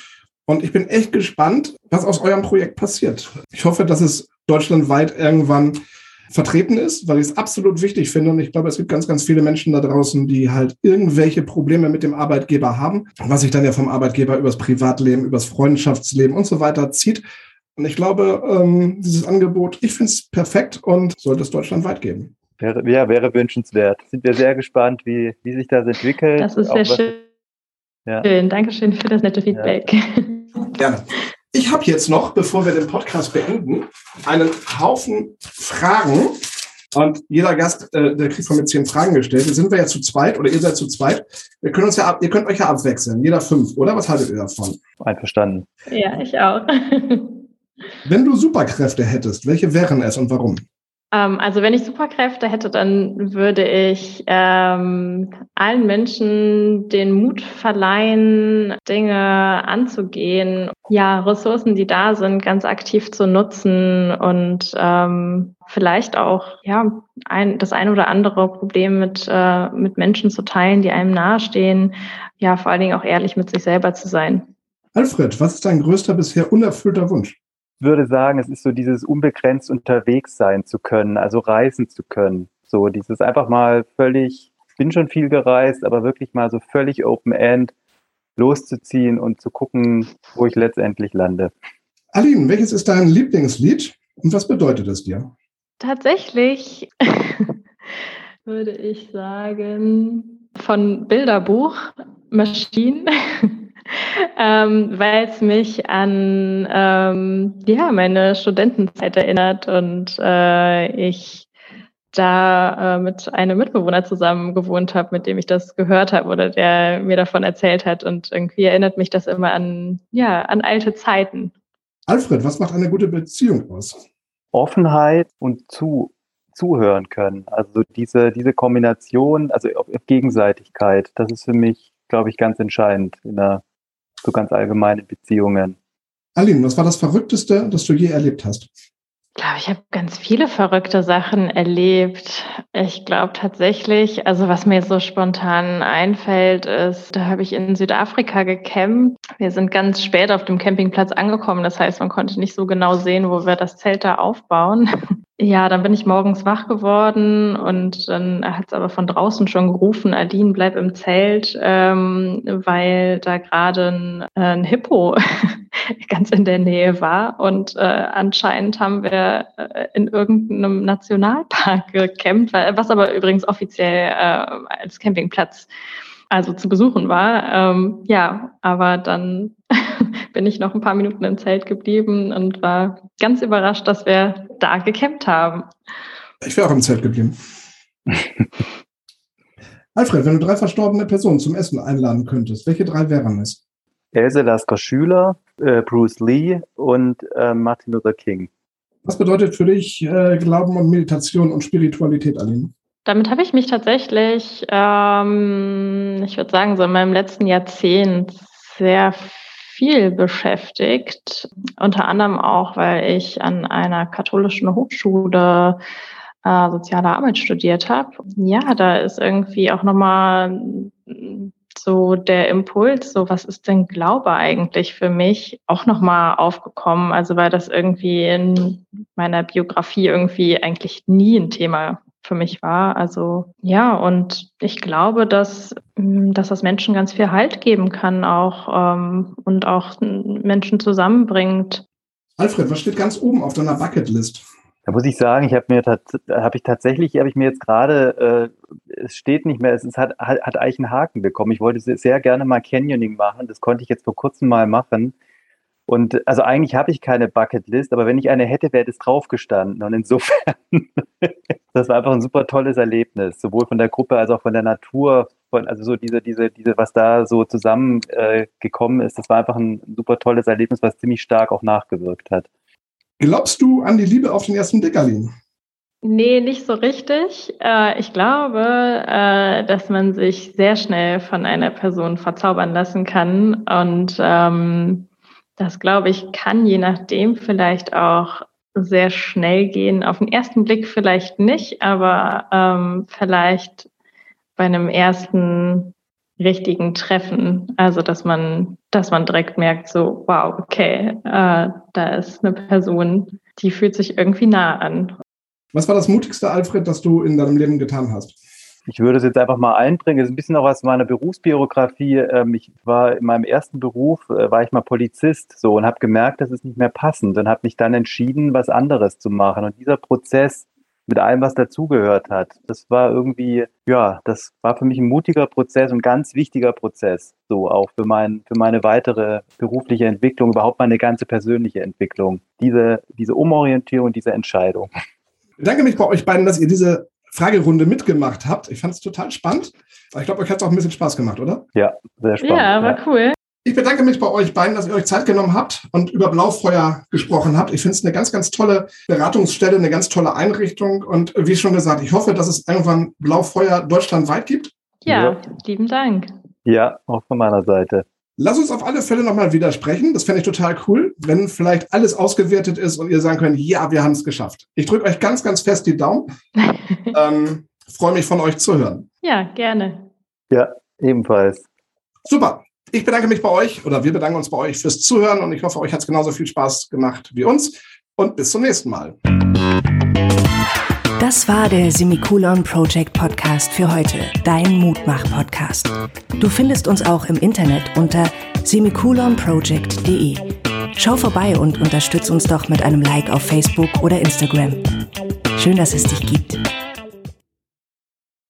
Und ich bin echt gespannt, was aus eurem Projekt passiert. Ich hoffe, dass es deutschlandweit irgendwann vertreten ist, weil ich es absolut wichtig finde. Und ich glaube, es gibt ganz, ganz viele Menschen da draußen, die halt irgendwelche Probleme mit dem Arbeitgeber haben, was sich dann ja vom Arbeitgeber übers Privatleben, übers Freundschaftsleben und so weiter zieht. Und ich glaube, ähm, dieses Angebot, ich finde es perfekt und sollte es deutschlandweit geben. Wäre, ja, wäre wünschenswert. Sind wir sehr gespannt, wie, wie sich das entwickelt. Das ist sehr schön. Ja. Schön. Dankeschön für das nette Feedback. Ja. Gerne. Ich habe jetzt noch, bevor wir den Podcast beenden, einen Haufen Fragen. Und jeder Gast, äh, der kriegt von mir zehn Fragen gestellt. Jetzt sind wir ja zu zweit oder ihr seid zu zweit. Wir können uns ja ab, ihr könnt euch ja abwechseln. Jeder fünf, oder? Was haltet ihr davon? Einverstanden. Ja, ich auch. Wenn du Superkräfte hättest, welche wären es und warum? Ähm, also wenn ich Superkräfte hätte, dann würde ich ähm, allen Menschen den Mut verleihen, Dinge anzugehen, ja, Ressourcen, die da sind, ganz aktiv zu nutzen und ähm, vielleicht auch ja ein, das ein oder andere Problem mit äh, mit Menschen zu teilen, die einem nahestehen. Ja, vor allen Dingen auch ehrlich mit sich selber zu sein. Alfred, was ist dein größter bisher unerfüllter Wunsch? Würde sagen, es ist so dieses unbegrenzt unterwegs sein zu können, also reisen zu können. So dieses einfach mal völlig, ich bin schon viel gereist, aber wirklich mal so völlig Open End loszuziehen und zu gucken, wo ich letztendlich lande. Aline, welches ist dein Lieblingslied und was bedeutet es dir? Tatsächlich würde ich sagen, von Bilderbuch Maschinen ähm, weil es mich an ähm, ja, meine Studentenzeit erinnert und äh, ich da äh, mit einem Mitbewohner zusammen gewohnt habe, mit dem ich das gehört habe oder der mir davon erzählt hat. Und irgendwie erinnert mich das immer an, ja, an alte Zeiten. Alfred, was macht eine gute Beziehung aus? Offenheit und zu, zuhören können. Also diese, diese Kombination, also Gegenseitigkeit, das ist für mich, glaube ich, ganz entscheidend in einer so ganz allgemeine Beziehungen. Aline, was war das Verrückteste, das du je erlebt hast? Ich glaube, ich habe ganz viele verrückte Sachen erlebt. Ich glaube tatsächlich, also was mir so spontan einfällt, ist, da habe ich in Südafrika gecampt. Wir sind ganz spät auf dem Campingplatz angekommen. Das heißt, man konnte nicht so genau sehen, wo wir das Zelt da aufbauen. Ja, dann bin ich morgens wach geworden und dann hat es aber von draußen schon gerufen, Adine, bleib im Zelt, ähm, weil da gerade ein, äh, ein Hippo ganz in der Nähe war. Und äh, anscheinend haben wir äh, in irgendeinem Nationalpark gecampt, was aber übrigens offiziell äh, als Campingplatz also zu besuchen war. Ähm, ja, aber dann bin ich noch ein paar Minuten im Zelt geblieben und war ganz überrascht, dass wir da gecampt haben. Ich wäre auch im Zelt geblieben. Alfred, wenn du drei verstorbene Personen zum Essen einladen könntest, welche drei wären es? Else Lasker Schüler, äh, Bruce Lee und äh, Martin Luther King. Was bedeutet für dich äh, Glauben und Meditation und Spiritualität, Aline? Damit habe ich mich tatsächlich, ähm, ich würde sagen, so in meinem letzten Jahrzehnt sehr viel beschäftigt. Unter anderem auch, weil ich an einer katholischen Hochschule äh, soziale Arbeit studiert habe. Ja, da ist irgendwie auch nochmal so der Impuls, so was ist denn Glaube eigentlich für mich, auch nochmal aufgekommen. Also weil das irgendwie in meiner Biografie irgendwie eigentlich nie ein Thema für mich war. Also ja, und ich glaube, dass, mm, dass das Menschen ganz viel Halt geben kann auch ähm, und auch Menschen zusammenbringt. Alfred, was steht ganz oben auf deiner Bucketlist? Da muss ich sagen, ich habe mir habe ich tatsächlich, habe ich mir jetzt gerade, äh, es steht nicht mehr, es ist, hat, hat eigentlich einen Haken bekommen. Ich wollte sehr gerne mal Canyoning machen, das konnte ich jetzt vor kurzem mal machen. Und also eigentlich habe ich keine Bucketlist, aber wenn ich eine hätte, wäre das draufgestanden. Und insofern, das war einfach ein super tolles Erlebnis, sowohl von der Gruppe als auch von der Natur. Von, also so diese, diese, diese, was da so zusammengekommen äh, ist, das war einfach ein super tolles Erlebnis, was ziemlich stark auch nachgewirkt hat. Glaubst du an die Liebe auf den ersten Blick, Aline? Nee, nicht so richtig. Äh, ich glaube, äh, dass man sich sehr schnell von einer Person verzaubern lassen kann und ähm, Das glaube ich kann je nachdem vielleicht auch sehr schnell gehen. Auf den ersten Blick vielleicht nicht, aber ähm, vielleicht bei einem ersten richtigen Treffen. Also dass man, dass man direkt merkt, so, wow, okay, äh, da ist eine Person, die fühlt sich irgendwie nah an. Was war das Mutigste, Alfred, das du in deinem Leben getan hast? Ich würde es jetzt einfach mal einbringen. Es ist ein bisschen auch aus meiner Berufsbiografie. Ähm, ich war in meinem ersten Beruf, äh, war ich mal Polizist so und habe gemerkt, das ist nicht mehr passend und habe mich dann entschieden, was anderes zu machen. Und dieser Prozess mit allem, was dazugehört hat, das war irgendwie, ja, das war für mich ein mutiger Prozess und ganz wichtiger Prozess, so auch für, mein, für meine weitere berufliche Entwicklung, überhaupt meine ganze persönliche Entwicklung. Diese, diese Umorientierung, diese Entscheidung. Ich bedanke mich bei euch beiden, dass ihr diese Fragerunde mitgemacht habt. Ich fand es total spannend. Ich glaube, euch hat es auch ein bisschen Spaß gemacht, oder? Ja, sehr spannend. Ja, war ja. cool. Ich bedanke mich bei euch beiden, dass ihr euch Zeit genommen habt und über Blaufeuer gesprochen habt. Ich finde es eine ganz, ganz tolle Beratungsstelle, eine ganz tolle Einrichtung. Und wie schon gesagt, ich hoffe, dass es irgendwann Blaufeuer deutschlandweit gibt. Ja, ja. lieben Dank. Ja, auch von meiner Seite. Lass uns auf alle Fälle nochmal widersprechen. Das fände ich total cool, wenn vielleicht alles ausgewertet ist und ihr sagen könnt, ja, wir haben es geschafft. Ich drücke euch ganz, ganz fest die Daumen. ähm, Freue mich von euch zu hören. Ja, gerne. Ja, ebenfalls. Super. Ich bedanke mich bei euch oder wir bedanken uns bei euch fürs Zuhören und ich hoffe, euch hat es genauso viel Spaß gemacht wie uns. Und bis zum nächsten Mal. Das war der Semikolon Project Podcast für heute, dein Mutmach-Podcast. Du findest uns auch im Internet unter semikolonproject.de. Schau vorbei und unterstütz uns doch mit einem Like auf Facebook oder Instagram. Schön, dass es dich gibt.